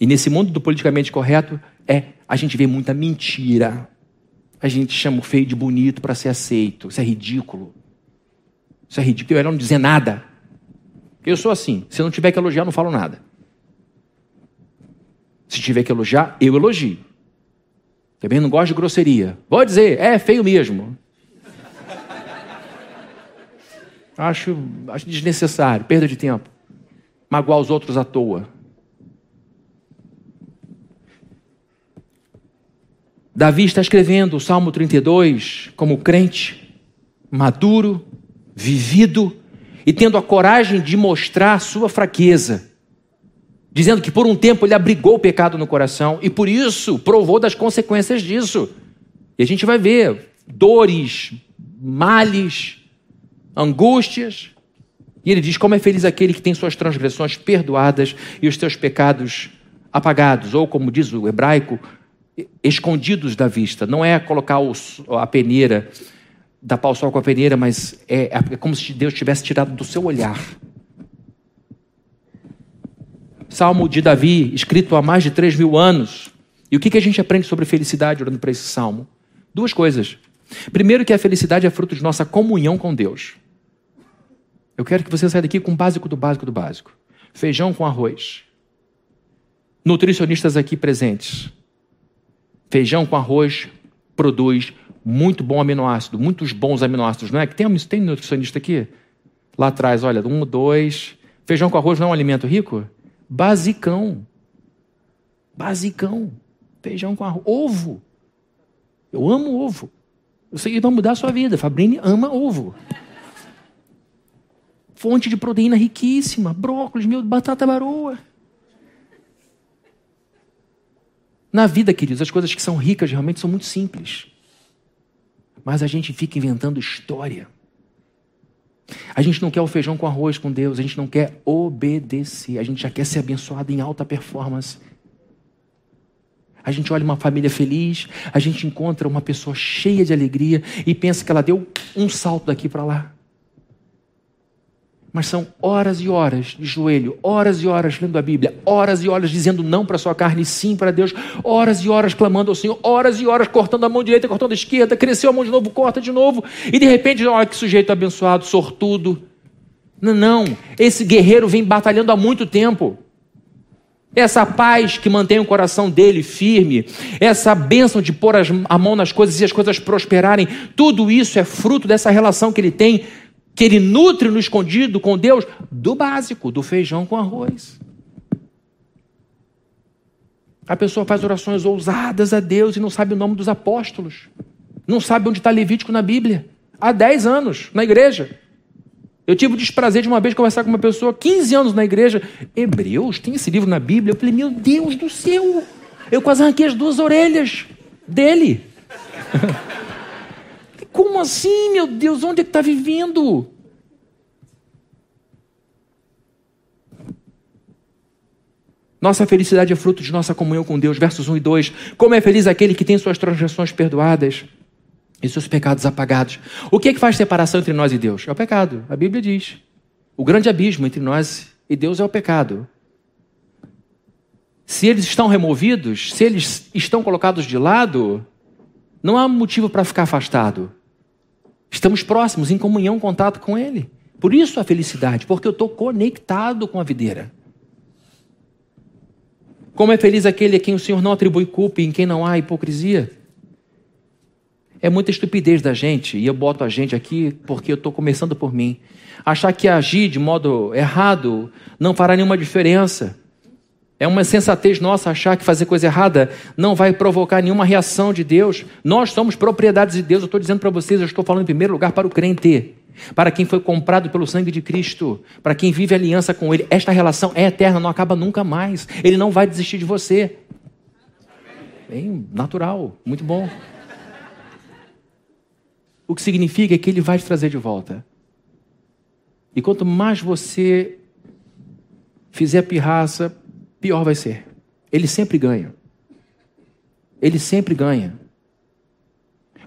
E nesse mundo do politicamente correto, é, a gente vê muita mentira. A gente chama o feio de bonito para ser aceito. Isso é ridículo. Isso é ridículo. Eu não dizer nada. Eu sou assim. Se não tiver que elogiar, não falo nada. Se tiver que elogiar, eu elogio. Também não gosto de grosseria. Vou dizer, é feio mesmo. Acho, acho desnecessário, perda de tempo. Magoar os outros à toa. Davi está escrevendo o Salmo 32 como crente, maduro, vivido e tendo a coragem de mostrar sua fraqueza, dizendo que por um tempo ele abrigou o pecado no coração e por isso provou das consequências disso. E a gente vai ver dores, males, angústias. E ele diz: Como é feliz aquele que tem suas transgressões perdoadas e os seus pecados apagados, ou como diz o hebraico, escondidos da vista. Não é colocar a peneira, tapar o sol com a peneira, mas é, é como se Deus tivesse tirado do seu olhar. Salmo de Davi, escrito há mais de 3 mil anos. E o que, que a gente aprende sobre felicidade olhando para esse salmo? Duas coisas. Primeiro, que a felicidade é fruto de nossa comunhão com Deus. Eu quero que você saia daqui com o básico do básico do básico: feijão com arroz. Nutricionistas aqui presentes. Feijão com arroz produz muito bom aminoácido, muitos bons aminoácidos, não é? Que tem, tem nutricionista aqui? Lá atrás, olha, um, dois. Feijão com arroz não é um alimento rico? Basicão. Basicão. Feijão com arroz. Ovo. Eu amo ovo. Sei que vai mudar a sua vida. Fabrini ama ovo. Fonte de proteína riquíssima. Brócolis, meu, batata baroa. Na vida, queridos, as coisas que são ricas realmente são muito simples. Mas a gente fica inventando história. A gente não quer o feijão com arroz com Deus, a gente não quer obedecer, a gente já quer ser abençoado em alta performance. A gente olha uma família feliz, a gente encontra uma pessoa cheia de alegria e pensa que ela deu um salto daqui para lá. Mas são horas e horas de joelho, horas e horas lendo a Bíblia, horas e horas dizendo não para sua carne, sim para Deus, horas e horas clamando ao Senhor, horas e horas cortando a mão direita, cortando a esquerda, cresceu a mão de novo, corta de novo, e de repente, olha que sujeito abençoado, sortudo. Não, não, esse guerreiro vem batalhando há muito tempo. Essa paz que mantém o coração dele firme, essa bênção de pôr a mão nas coisas e as coisas prosperarem, tudo isso é fruto dessa relação que ele tem, que ele nutre no escondido com Deus, do básico, do feijão com arroz. A pessoa faz orações ousadas a Deus e não sabe o nome dos apóstolos, não sabe onde está Levítico na Bíblia, há 10 anos na igreja. Eu tive o desprazer de uma vez conversar com uma pessoa, 15 anos na igreja. Hebreus, tem esse livro na Bíblia? Eu falei, meu Deus do céu! Eu quase arranquei as duas orelhas dele. Como assim, meu Deus? Onde é que está vivendo? Nossa felicidade é fruto de nossa comunhão com Deus. Versos 1 e 2. Como é feliz aquele que tem suas transgressões perdoadas e seus pecados apagados. O que é que faz separação entre nós e Deus? É o pecado. A Bíblia diz. O grande abismo entre nós e Deus é o pecado. Se eles estão removidos, se eles estão colocados de lado, não há motivo para ficar afastado. Estamos próximos, em comunhão, contato com Ele. Por isso a felicidade, porque eu estou conectado com a videira. Como é feliz aquele a quem o Senhor não atribui culpa e em quem não há hipocrisia. É muita estupidez da gente, e eu boto a gente aqui porque eu estou começando por mim. Achar que agir de modo errado não fará nenhuma diferença. É uma sensatez nossa achar que fazer coisa errada não vai provocar nenhuma reação de Deus. Nós somos propriedades de Deus. Eu estou dizendo para vocês, eu estou falando em primeiro lugar para o crente, para quem foi comprado pelo sangue de Cristo, para quem vive aliança com Ele. Esta relação é eterna, não acaba nunca mais. Ele não vai desistir de você. Bem natural, muito bom. O que significa que ele vai te trazer de volta. E quanto mais você fizer pirraça, pior vai ser. Ele sempre ganha. Ele sempre ganha.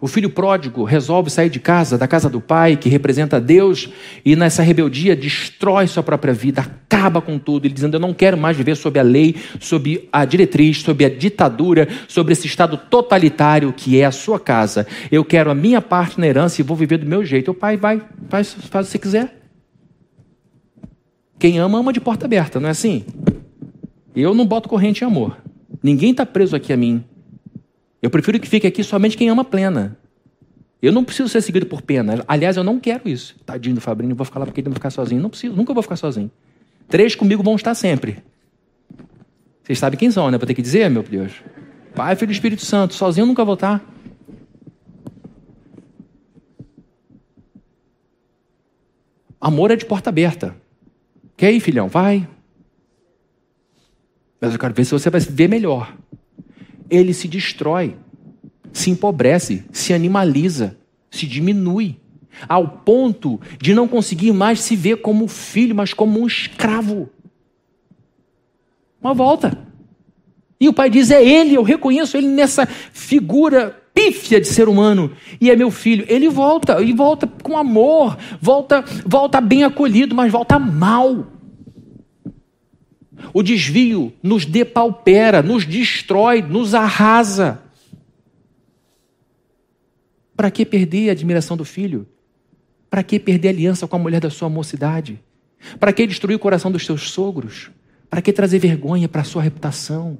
O filho pródigo resolve sair de casa, da casa do pai, que representa Deus, e nessa rebeldia destrói sua própria vida, acaba com tudo, ele dizendo: Eu não quero mais viver sob a lei, sob a diretriz, sob a ditadura, sobre esse estado totalitário que é a sua casa. Eu quero a minha parte na herança e vou viver do meu jeito. O pai vai, faz, faz o que você quiser. Quem ama, ama de porta aberta, não é assim? Eu não boto corrente em amor. Ninguém está preso aqui a mim. Eu prefiro que fique aqui somente quem ama plena. Eu não preciso ser seguido por pena. Aliás, eu não quero isso. Tadinho do Fabrinho, vou ficar lá porque ele não vai ficar sozinho. Não preciso, nunca vou ficar sozinho. Três comigo vão estar sempre. Vocês sabem quem são, né? Vou ter que dizer, meu Deus. Pai, Filho e Espírito Santo. Sozinho eu nunca vou estar. Amor é de porta aberta. Quer ir, filhão? Vai. Mas eu quero ver se você vai ver melhor ele se destrói. se empobrece, se animaliza, se diminui, ao ponto de não conseguir mais se ver como filho, mas como um escravo. Uma volta. E o pai diz: é ele, eu reconheço ele nessa figura pífia de ser humano. E é meu filho. Ele volta, e volta com amor, volta, volta bem acolhido, mas volta mal. O desvio nos depaupera, nos destrói, nos arrasa. Para que perder a admiração do filho? Para que perder a aliança com a mulher da sua mocidade? Para que destruir o coração dos seus sogros? Para que trazer vergonha para a sua reputação?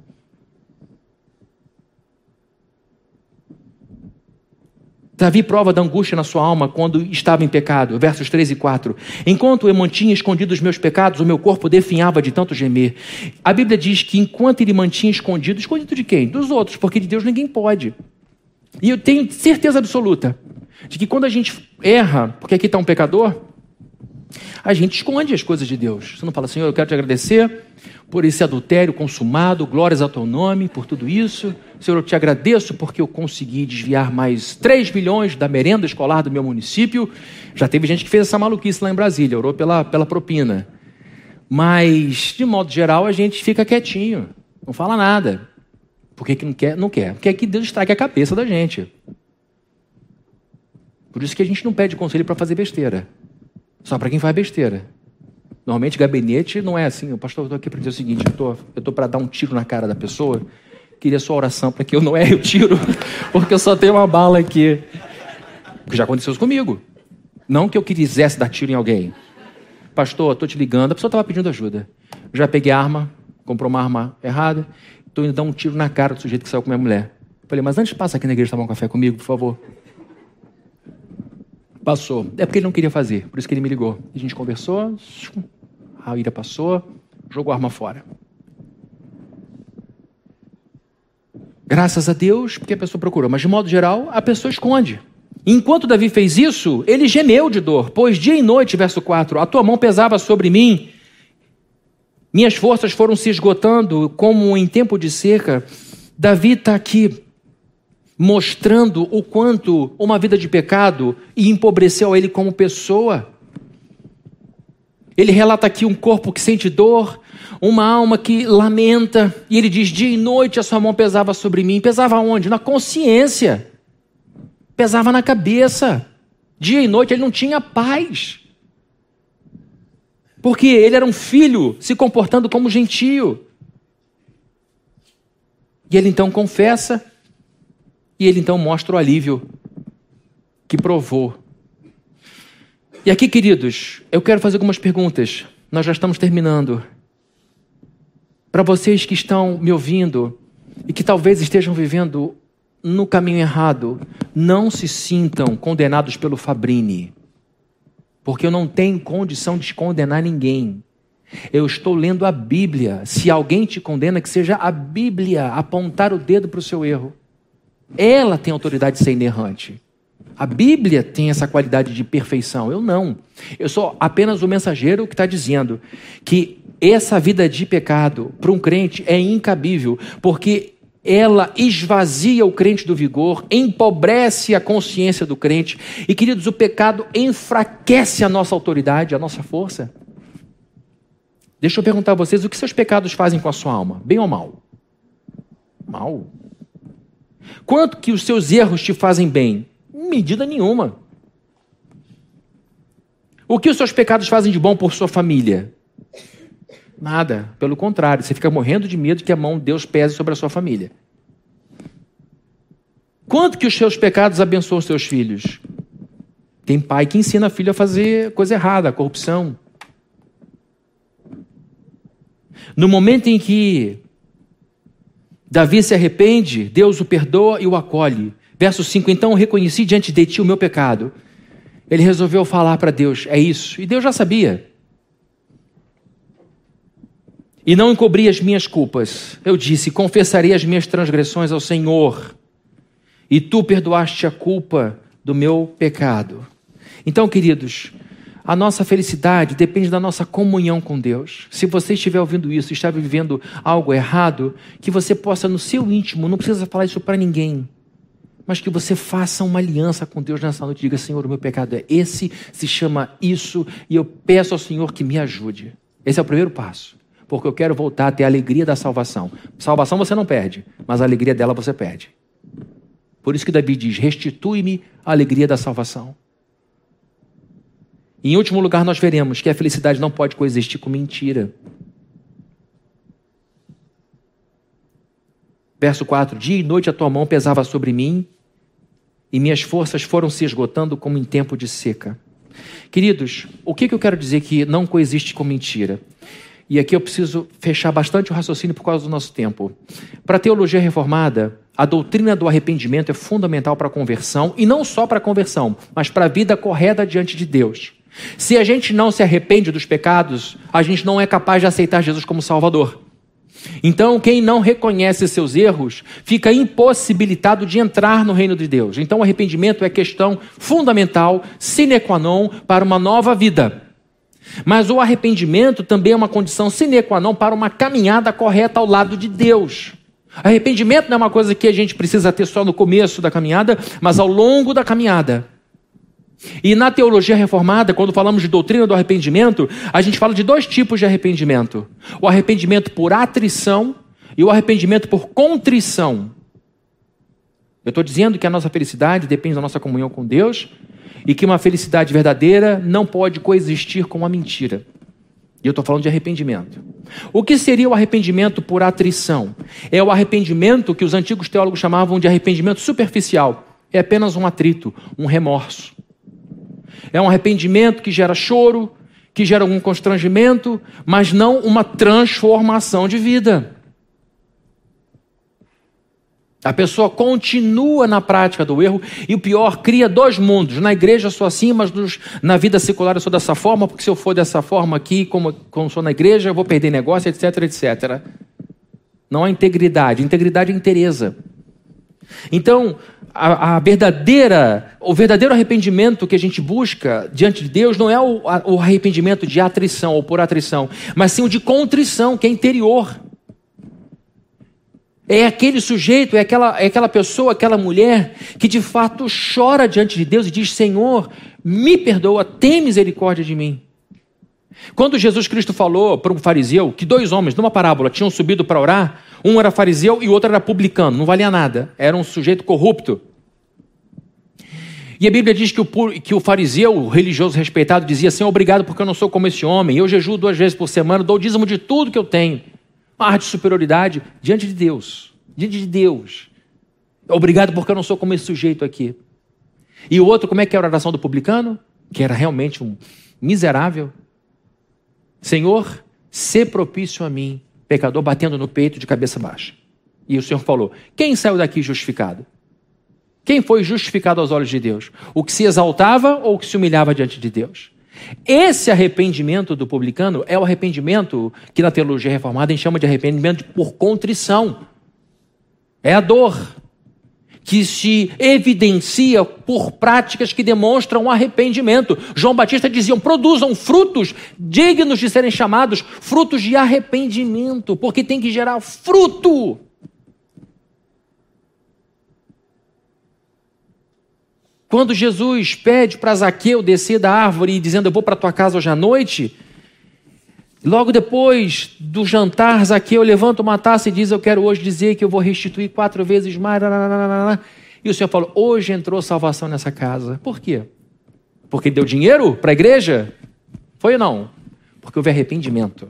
Davi prova da angústia na sua alma quando estava em pecado. Versos 3 e 4. Enquanto eu mantinha escondido os meus pecados, o meu corpo definhava de tanto gemer. A Bíblia diz que enquanto ele mantinha escondido, escondido de quem? Dos outros, porque de Deus ninguém pode. E eu tenho certeza absoluta de que quando a gente erra, porque aqui está um pecador, a gente esconde as coisas de Deus. Você não fala, Senhor, eu quero te agradecer por esse adultério consumado, glórias ao teu nome, por tudo isso. Senhor, eu te agradeço porque eu consegui desviar mais 3 milhões da merenda escolar do meu município. Já teve gente que fez essa maluquice lá em Brasília, orou pela, pela propina. Mas, de modo geral, a gente fica quietinho, não fala nada. Por que, não quer? Não quer. Porque é que Deus estrague a cabeça da gente. Por isso que a gente não pede conselho para fazer besteira. Só para quem faz besteira. Normalmente, gabinete não é assim. O pastor, eu estou aqui para dizer o seguinte: eu estou para dar um tiro na cara da pessoa. Queria sua oração para que eu não erre o tiro, porque eu só tenho uma bala aqui. Que já aconteceu comigo. Não que eu quisesse dar tiro em alguém. Pastor, estou te ligando. A pessoa estava pedindo ajuda. Já peguei arma, comprou uma arma errada. Estou indo dar um tiro na cara do sujeito que saiu com minha mulher. Falei, mas antes passa aqui na igreja tomar um café comigo, por favor. Passou. É porque ele não queria fazer, por isso que ele me ligou. A gente conversou, a ira passou, jogou a arma fora. Graças a Deus, porque a pessoa procurou. Mas, de modo geral, a pessoa esconde. Enquanto Davi fez isso, ele gemeu de dor, pois dia e noite, verso 4, a tua mão pesava sobre mim, minhas forças foram se esgotando como em tempo de seca. Davi está aqui mostrando o quanto uma vida de pecado empobreceu ele como pessoa. Ele relata aqui um corpo que sente dor, uma alma que lamenta, e ele diz: dia e noite a sua mão pesava sobre mim. Pesava onde? Na consciência, pesava na cabeça. Dia e noite ele não tinha paz, porque ele era um filho se comportando como gentio. E ele então confessa, e ele então mostra o alívio que provou e aqui, queridos, eu quero fazer algumas perguntas. Nós já estamos terminando. Para vocês que estão me ouvindo e que talvez estejam vivendo no caminho errado, não se sintam condenados pelo Fabrini, porque eu não tenho condição de condenar ninguém. Eu estou lendo a Bíblia. Se alguém te condena, que seja a Bíblia apontar o dedo para o seu erro. Ela tem autoridade de ser inerrante. A Bíblia tem essa qualidade de perfeição. Eu não. Eu sou apenas o mensageiro que está dizendo que essa vida de pecado para um crente é incabível, porque ela esvazia o crente do vigor, empobrece a consciência do crente. E, queridos, o pecado enfraquece a nossa autoridade, a nossa força. Deixa eu perguntar a vocês: o que seus pecados fazem com a sua alma? Bem ou mal? Mal. Quanto que os seus erros te fazem bem? Medida nenhuma. O que os seus pecados fazem de bom por sua família? Nada. Pelo contrário, você fica morrendo de medo que a mão de Deus pese sobre a sua família. Quanto que os seus pecados abençoam os seus filhos? Tem pai que ensina filho a fazer coisa errada, corrupção. No momento em que Davi se arrepende, Deus o perdoa e o acolhe. Verso 5: Então reconheci diante de ti o meu pecado. Ele resolveu falar para Deus: É isso. E Deus já sabia. E não encobri as minhas culpas. Eu disse: Confessarei as minhas transgressões ao Senhor. E tu perdoaste a culpa do meu pecado. Então, queridos, a nossa felicidade depende da nossa comunhão com Deus. Se você estiver ouvindo isso e está vivendo algo errado, que você possa, no seu íntimo, não precisa falar isso para ninguém, mas que você faça uma aliança com Deus nessa noite. Diga, Senhor, o meu pecado é esse, se chama isso, e eu peço ao Senhor que me ajude. Esse é o primeiro passo, porque eu quero voltar a ter a alegria da salvação. Salvação você não perde, mas a alegria dela você perde. Por isso que Davi diz: restitui-me a alegria da salvação. E, em último lugar, nós veremos que a felicidade não pode coexistir com mentira. Verso 4: Dia e noite a tua mão pesava sobre mim, e minhas forças foram se esgotando como em tempo de seca. Queridos, o que, eu quero dizer que não coexiste com mentira? E aqui eu preciso fechar bastante o raciocínio por causa do nosso tempo. Para a teologia reformada, a doutrina do arrependimento é fundamental para a conversão, e não só para a conversão, mas para a vida correta diante de Deus. Se a gente não se arrepende dos pecados, a gente não é capaz de aceitar Jesus como Salvador. Então, quem não reconhece seus erros fica impossibilitado de entrar no reino de Deus. Então, o arrependimento é questão fundamental, sine qua non, para uma nova vida. Mas o arrependimento também é uma condição sine qua non para uma caminhada correta ao lado de Deus. Arrependimento não é uma coisa que a gente precisa ter só no começo da caminhada, mas ao longo da caminhada. E na teologia reformada, quando falamos de doutrina do arrependimento, a gente fala de dois tipos de arrependimento: o arrependimento por atrição e o arrependimento por contrição. Eu estou dizendo que a nossa felicidade depende da nossa comunhão com Deus e que uma felicidade verdadeira não pode coexistir com a mentira. E eu estou falando de arrependimento. O que seria o arrependimento por atrição? É o arrependimento que os antigos teólogos chamavam de arrependimento superficial. É apenas um atrito, um remorso. É um arrependimento que gera choro, que gera algum constrangimento, mas não uma transformação de vida. A pessoa continua na prática do erro e o pior, cria dois mundos. Na igreja eu sou assim, mas nos, na vida secular eu sou dessa forma, porque se eu for dessa forma aqui, como, como sou na igreja, eu vou perder negócio, etc, etc. Não há integridade. Integridade é interesa. Então, a, a, verdadeira, o verdadeiro arrependimento que a gente busca diante de Deus não é o, a, o arrependimento de atrição ou por atrição, mas sim o de contrição, que é interior. É aquele sujeito, é aquela, é aquela pessoa, aquela mulher que de fato chora diante de Deus e diz: Senhor, me perdoa, tem misericórdia de mim. Quando Jesus Cristo falou para um fariseu que dois homens, numa parábola, tinham subido para orar, um era fariseu e o outro era publicano, não valia nada, era um sujeito corrupto. E a Bíblia diz que o, que o fariseu, o religioso respeitado, dizia assim: Obrigado porque eu não sou como esse homem, eu jejuo duas vezes por semana, dou dízimo de tudo que eu tenho. Uma arte de superioridade diante de Deus. Diante de Deus. Obrigado porque eu não sou como esse sujeito aqui. E o outro, como é que era a oração do publicano? Que era realmente um miserável. Senhor, se propício a mim, pecador batendo no peito de cabeça baixa. E o Senhor falou: Quem saiu daqui justificado? Quem foi justificado aos olhos de Deus? O que se exaltava ou o que se humilhava diante de Deus? Esse arrependimento do publicano é o arrependimento que na teologia reformada a gente chama de arrependimento por contrição. É a dor, que se evidencia por práticas que demonstram arrependimento. João Batista dizia: produzam frutos dignos de serem chamados frutos de arrependimento, porque tem que gerar fruto. Quando Jesus pede para Zaqueu descer da árvore dizendo: Eu vou para tua casa hoje à noite, Logo depois do jantar, Zaqueu levanta uma taça e diz: Eu quero hoje dizer que eu vou restituir quatro vezes mais. E o Senhor falou: Hoje entrou salvação nessa casa. Por quê? Porque deu dinheiro para a igreja? Foi ou não? Porque houve arrependimento.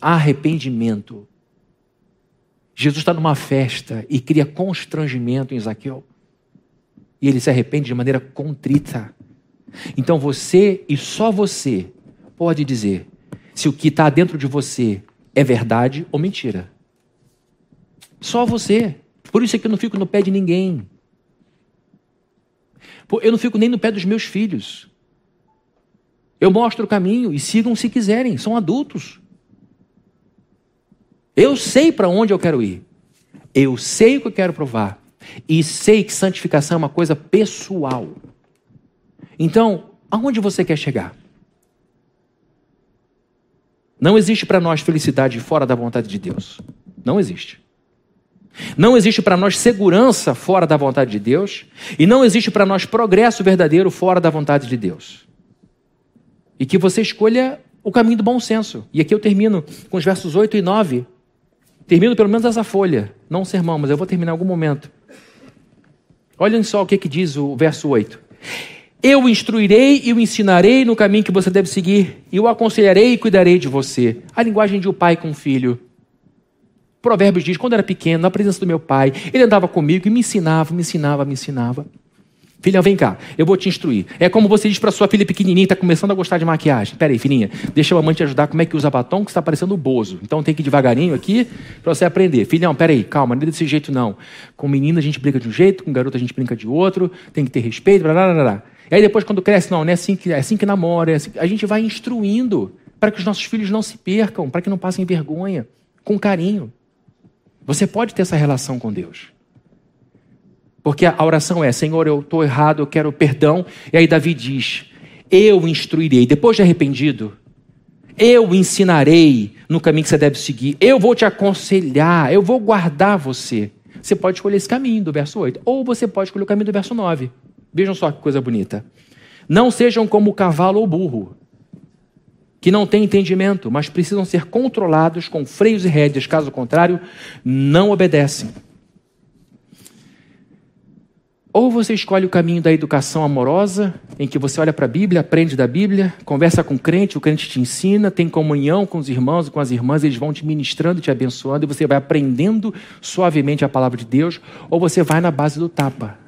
Arrependimento. Jesus está numa festa e cria constrangimento em Zaqueu. E ele se arrepende de maneira contrita. Então você e só você pode dizer: se o que está dentro de você é verdade ou mentira. Só você. Por isso é que eu não fico no pé de ninguém. Eu não fico nem no pé dos meus filhos. Eu mostro o caminho e sigam se quiserem, são adultos. Eu sei para onde eu quero ir. Eu sei o que eu quero provar. E sei que santificação é uma coisa pessoal. Então, aonde você quer chegar? Não existe para nós felicidade fora da vontade de Deus. Não existe. Não existe para nós segurança fora da vontade de Deus, e não existe para nós progresso verdadeiro fora da vontade de Deus. E que você escolha o caminho do bom senso. E aqui eu termino com os versos 8 e 9. Termino pelo menos essa folha, não um sermão, mas eu vou terminar em algum momento. Olhem só o que, que diz o verso 8. Eu o instruirei e o ensinarei no caminho que você deve seguir, e o aconselharei e cuidarei de você. A linguagem de um pai com um filho. Provérbios diz: quando era pequeno, na presença do meu pai, ele andava comigo e me ensinava, me ensinava, me ensinava. Filha, vem cá, eu vou te instruir. É como você diz para sua filha pequenininha, está começando a gostar de maquiagem. Peraí, filhinha, deixa a mamãe te ajudar como é que usa batom, que está parecendo o bozo. Então tem que ir devagarinho aqui para você aprender. Filhão, peraí, calma, não é desse jeito não. Com menina a gente brinca de um jeito, com garota a gente brinca de outro, tem que ter respeito, blá, blá, blá, blá. E aí depois quando cresce, não, não é assim que, é assim que namora. É assim, a gente vai instruindo para que os nossos filhos não se percam, para que não passem vergonha, com carinho. Você pode ter essa relação com Deus. Porque a oração é: Senhor, eu estou errado, eu quero perdão. E aí Davi diz: Eu instruirei. Depois de arrependido, eu ensinarei no caminho que você deve seguir. Eu vou te aconselhar, eu vou guardar você. Você pode escolher esse caminho do verso 8, ou você pode escolher o caminho do verso 9. Vejam só que coisa bonita. Não sejam como o cavalo ou burro, que não têm entendimento, mas precisam ser controlados com freios e rédeas, caso contrário, não obedecem. Ou você escolhe o caminho da educação amorosa, em que você olha para a Bíblia, aprende da Bíblia, conversa com o crente, o crente te ensina, tem comunhão com os irmãos e com as irmãs, eles vão te ministrando, te abençoando, e você vai aprendendo suavemente a palavra de Deus, ou você vai na base do tapa.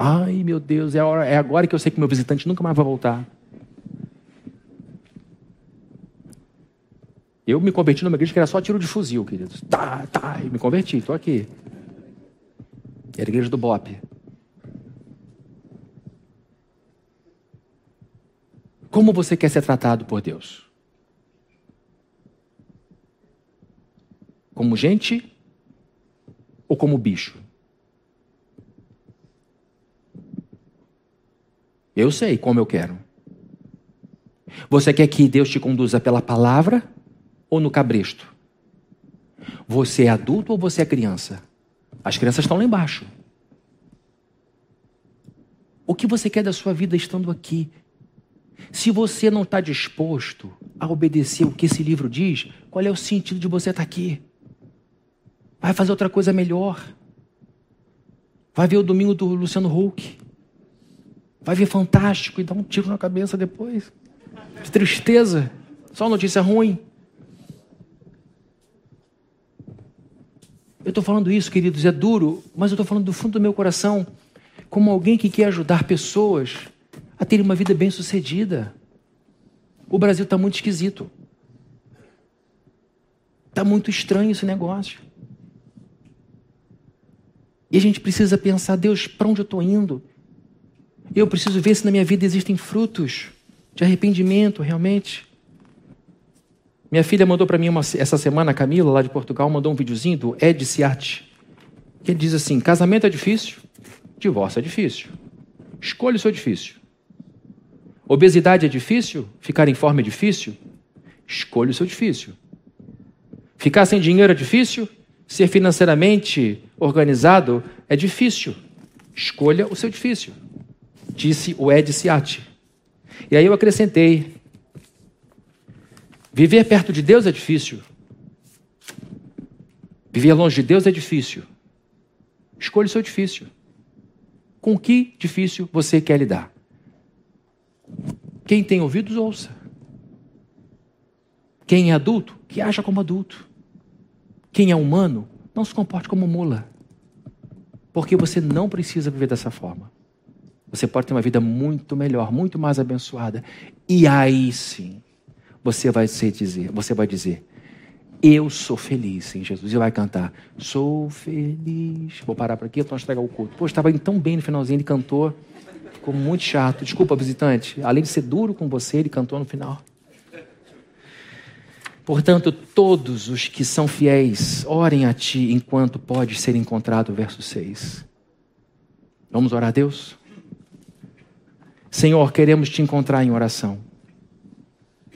Ai, meu Deus, é, hora, é agora que eu sei que meu visitante nunca mais vai voltar. Eu me converti numa igreja que era só tiro de fuzil, queridos. Tá, tá, e me converti, estou aqui. Era a igreja do Bop. Como você quer ser tratado por Deus? Como gente ou como bicho? Eu sei como eu quero. Você quer que Deus te conduza pela palavra ou no cabresto? Você é adulto ou você é criança? As crianças estão lá embaixo. O que você quer da sua vida estando aqui? Se você não está disposto a obedecer o que esse livro diz, qual é o sentido de você estar aqui? Vai fazer outra coisa melhor. Vai ver o domingo do Luciano Huck. Vai ver fantástico e dar um tiro na cabeça depois. De tristeza. Só notícia ruim. Eu estou falando isso, queridos, é duro, mas eu estou falando do fundo do meu coração, como alguém que quer ajudar pessoas a terem uma vida bem sucedida. O Brasil está muito esquisito. Está muito estranho esse negócio. E a gente precisa pensar, Deus, para onde eu estou indo? Eu preciso ver se na minha vida existem frutos de arrependimento realmente. Minha filha mandou para mim uma, essa semana, a Camila, lá de Portugal, mandou um videozinho do Ed Ciart, que ele diz assim: casamento é difícil, divórcio é difícil, escolha o seu difícil. Obesidade é difícil, ficar em forma é difícil, escolha o seu difícil. Ficar sem dinheiro é difícil, ser financeiramente organizado é difícil, escolha o seu difícil, disse o Ed Ciart. E aí eu acrescentei, Viver perto de Deus é difícil. Viver longe de Deus é difícil. Escolha o seu difícil. Com que difícil você quer lidar? Quem tem ouvidos, ouça. Quem é adulto, que haja como adulto. Quem é humano, não se comporte como mula. Porque você não precisa viver dessa forma. Você pode ter uma vida muito melhor, muito mais abençoada. E aí sim, você vai dizer, você vai dizer, eu sou feliz em Jesus. E vai cantar, sou feliz. Vou parar por aqui, então entregar o culto. Pô, estava indo tão bem no finalzinho, ele cantou. Ficou muito chato. Desculpa, visitante. Além de ser duro com você, ele cantou no final. Portanto, todos os que são fiéis, orem a ti enquanto pode ser encontrado. Verso 6. Vamos orar a Deus? Senhor, queremos te encontrar em oração.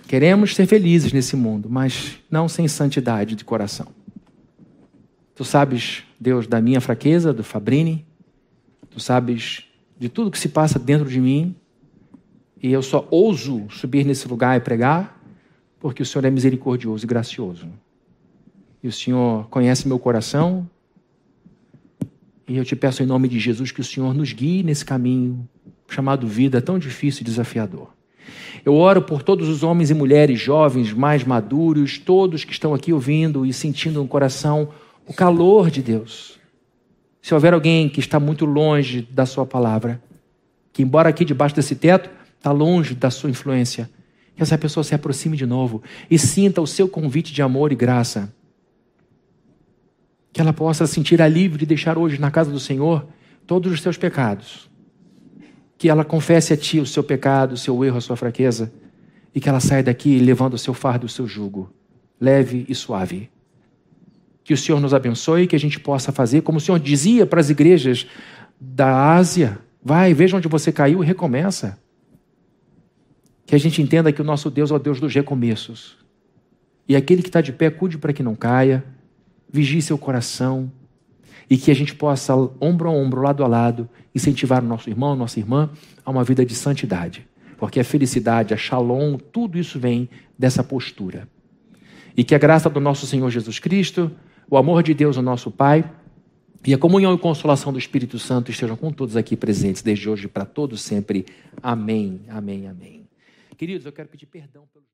Queremos ser felizes nesse mundo, mas não sem santidade de coração. Tu sabes, Deus, da minha fraqueza, do Fabrini. Tu sabes de tudo que se passa dentro de mim. E eu só ouso subir nesse lugar e pregar porque o Senhor é misericordioso e gracioso. E o Senhor conhece meu coração. E eu te peço em nome de Jesus que o Senhor nos guie nesse caminho chamado vida tão difícil e desafiador. Eu oro por todos os homens e mulheres jovens, mais maduros, todos que estão aqui ouvindo e sentindo no coração o calor de Deus. Se houver alguém que está muito longe da Sua palavra, que embora aqui debaixo desse teto, está longe da Sua influência, que essa pessoa se aproxime de novo e sinta o seu convite de amor e graça. Que ela possa sentir alívio de deixar hoje na casa do Senhor todos os seus pecados. Que ela confesse a Ti o seu pecado, o seu erro, a sua fraqueza. E que ela saia daqui levando o seu fardo, o seu jugo, leve e suave. Que o Senhor nos abençoe e que a gente possa fazer, como o Senhor dizia para as igrejas da Ásia: vai, veja onde você caiu e recomeça. Que a gente entenda que o nosso Deus é o Deus dos recomeços. E aquele que está de pé, cuide para que não caia, vigie seu coração, e que a gente possa, ombro a ombro, lado a lado, incentivar o nosso irmão, nossa irmã a uma vida de santidade. Porque a felicidade, a shalom, tudo isso vem dessa postura. E que a graça do nosso Senhor Jesus Cristo, o amor de Deus, o nosso Pai, e a comunhão e consolação do Espírito Santo estejam com todos aqui presentes, desde hoje para todos sempre. Amém, amém, amém. Queridos, eu quero pedir perdão pelo.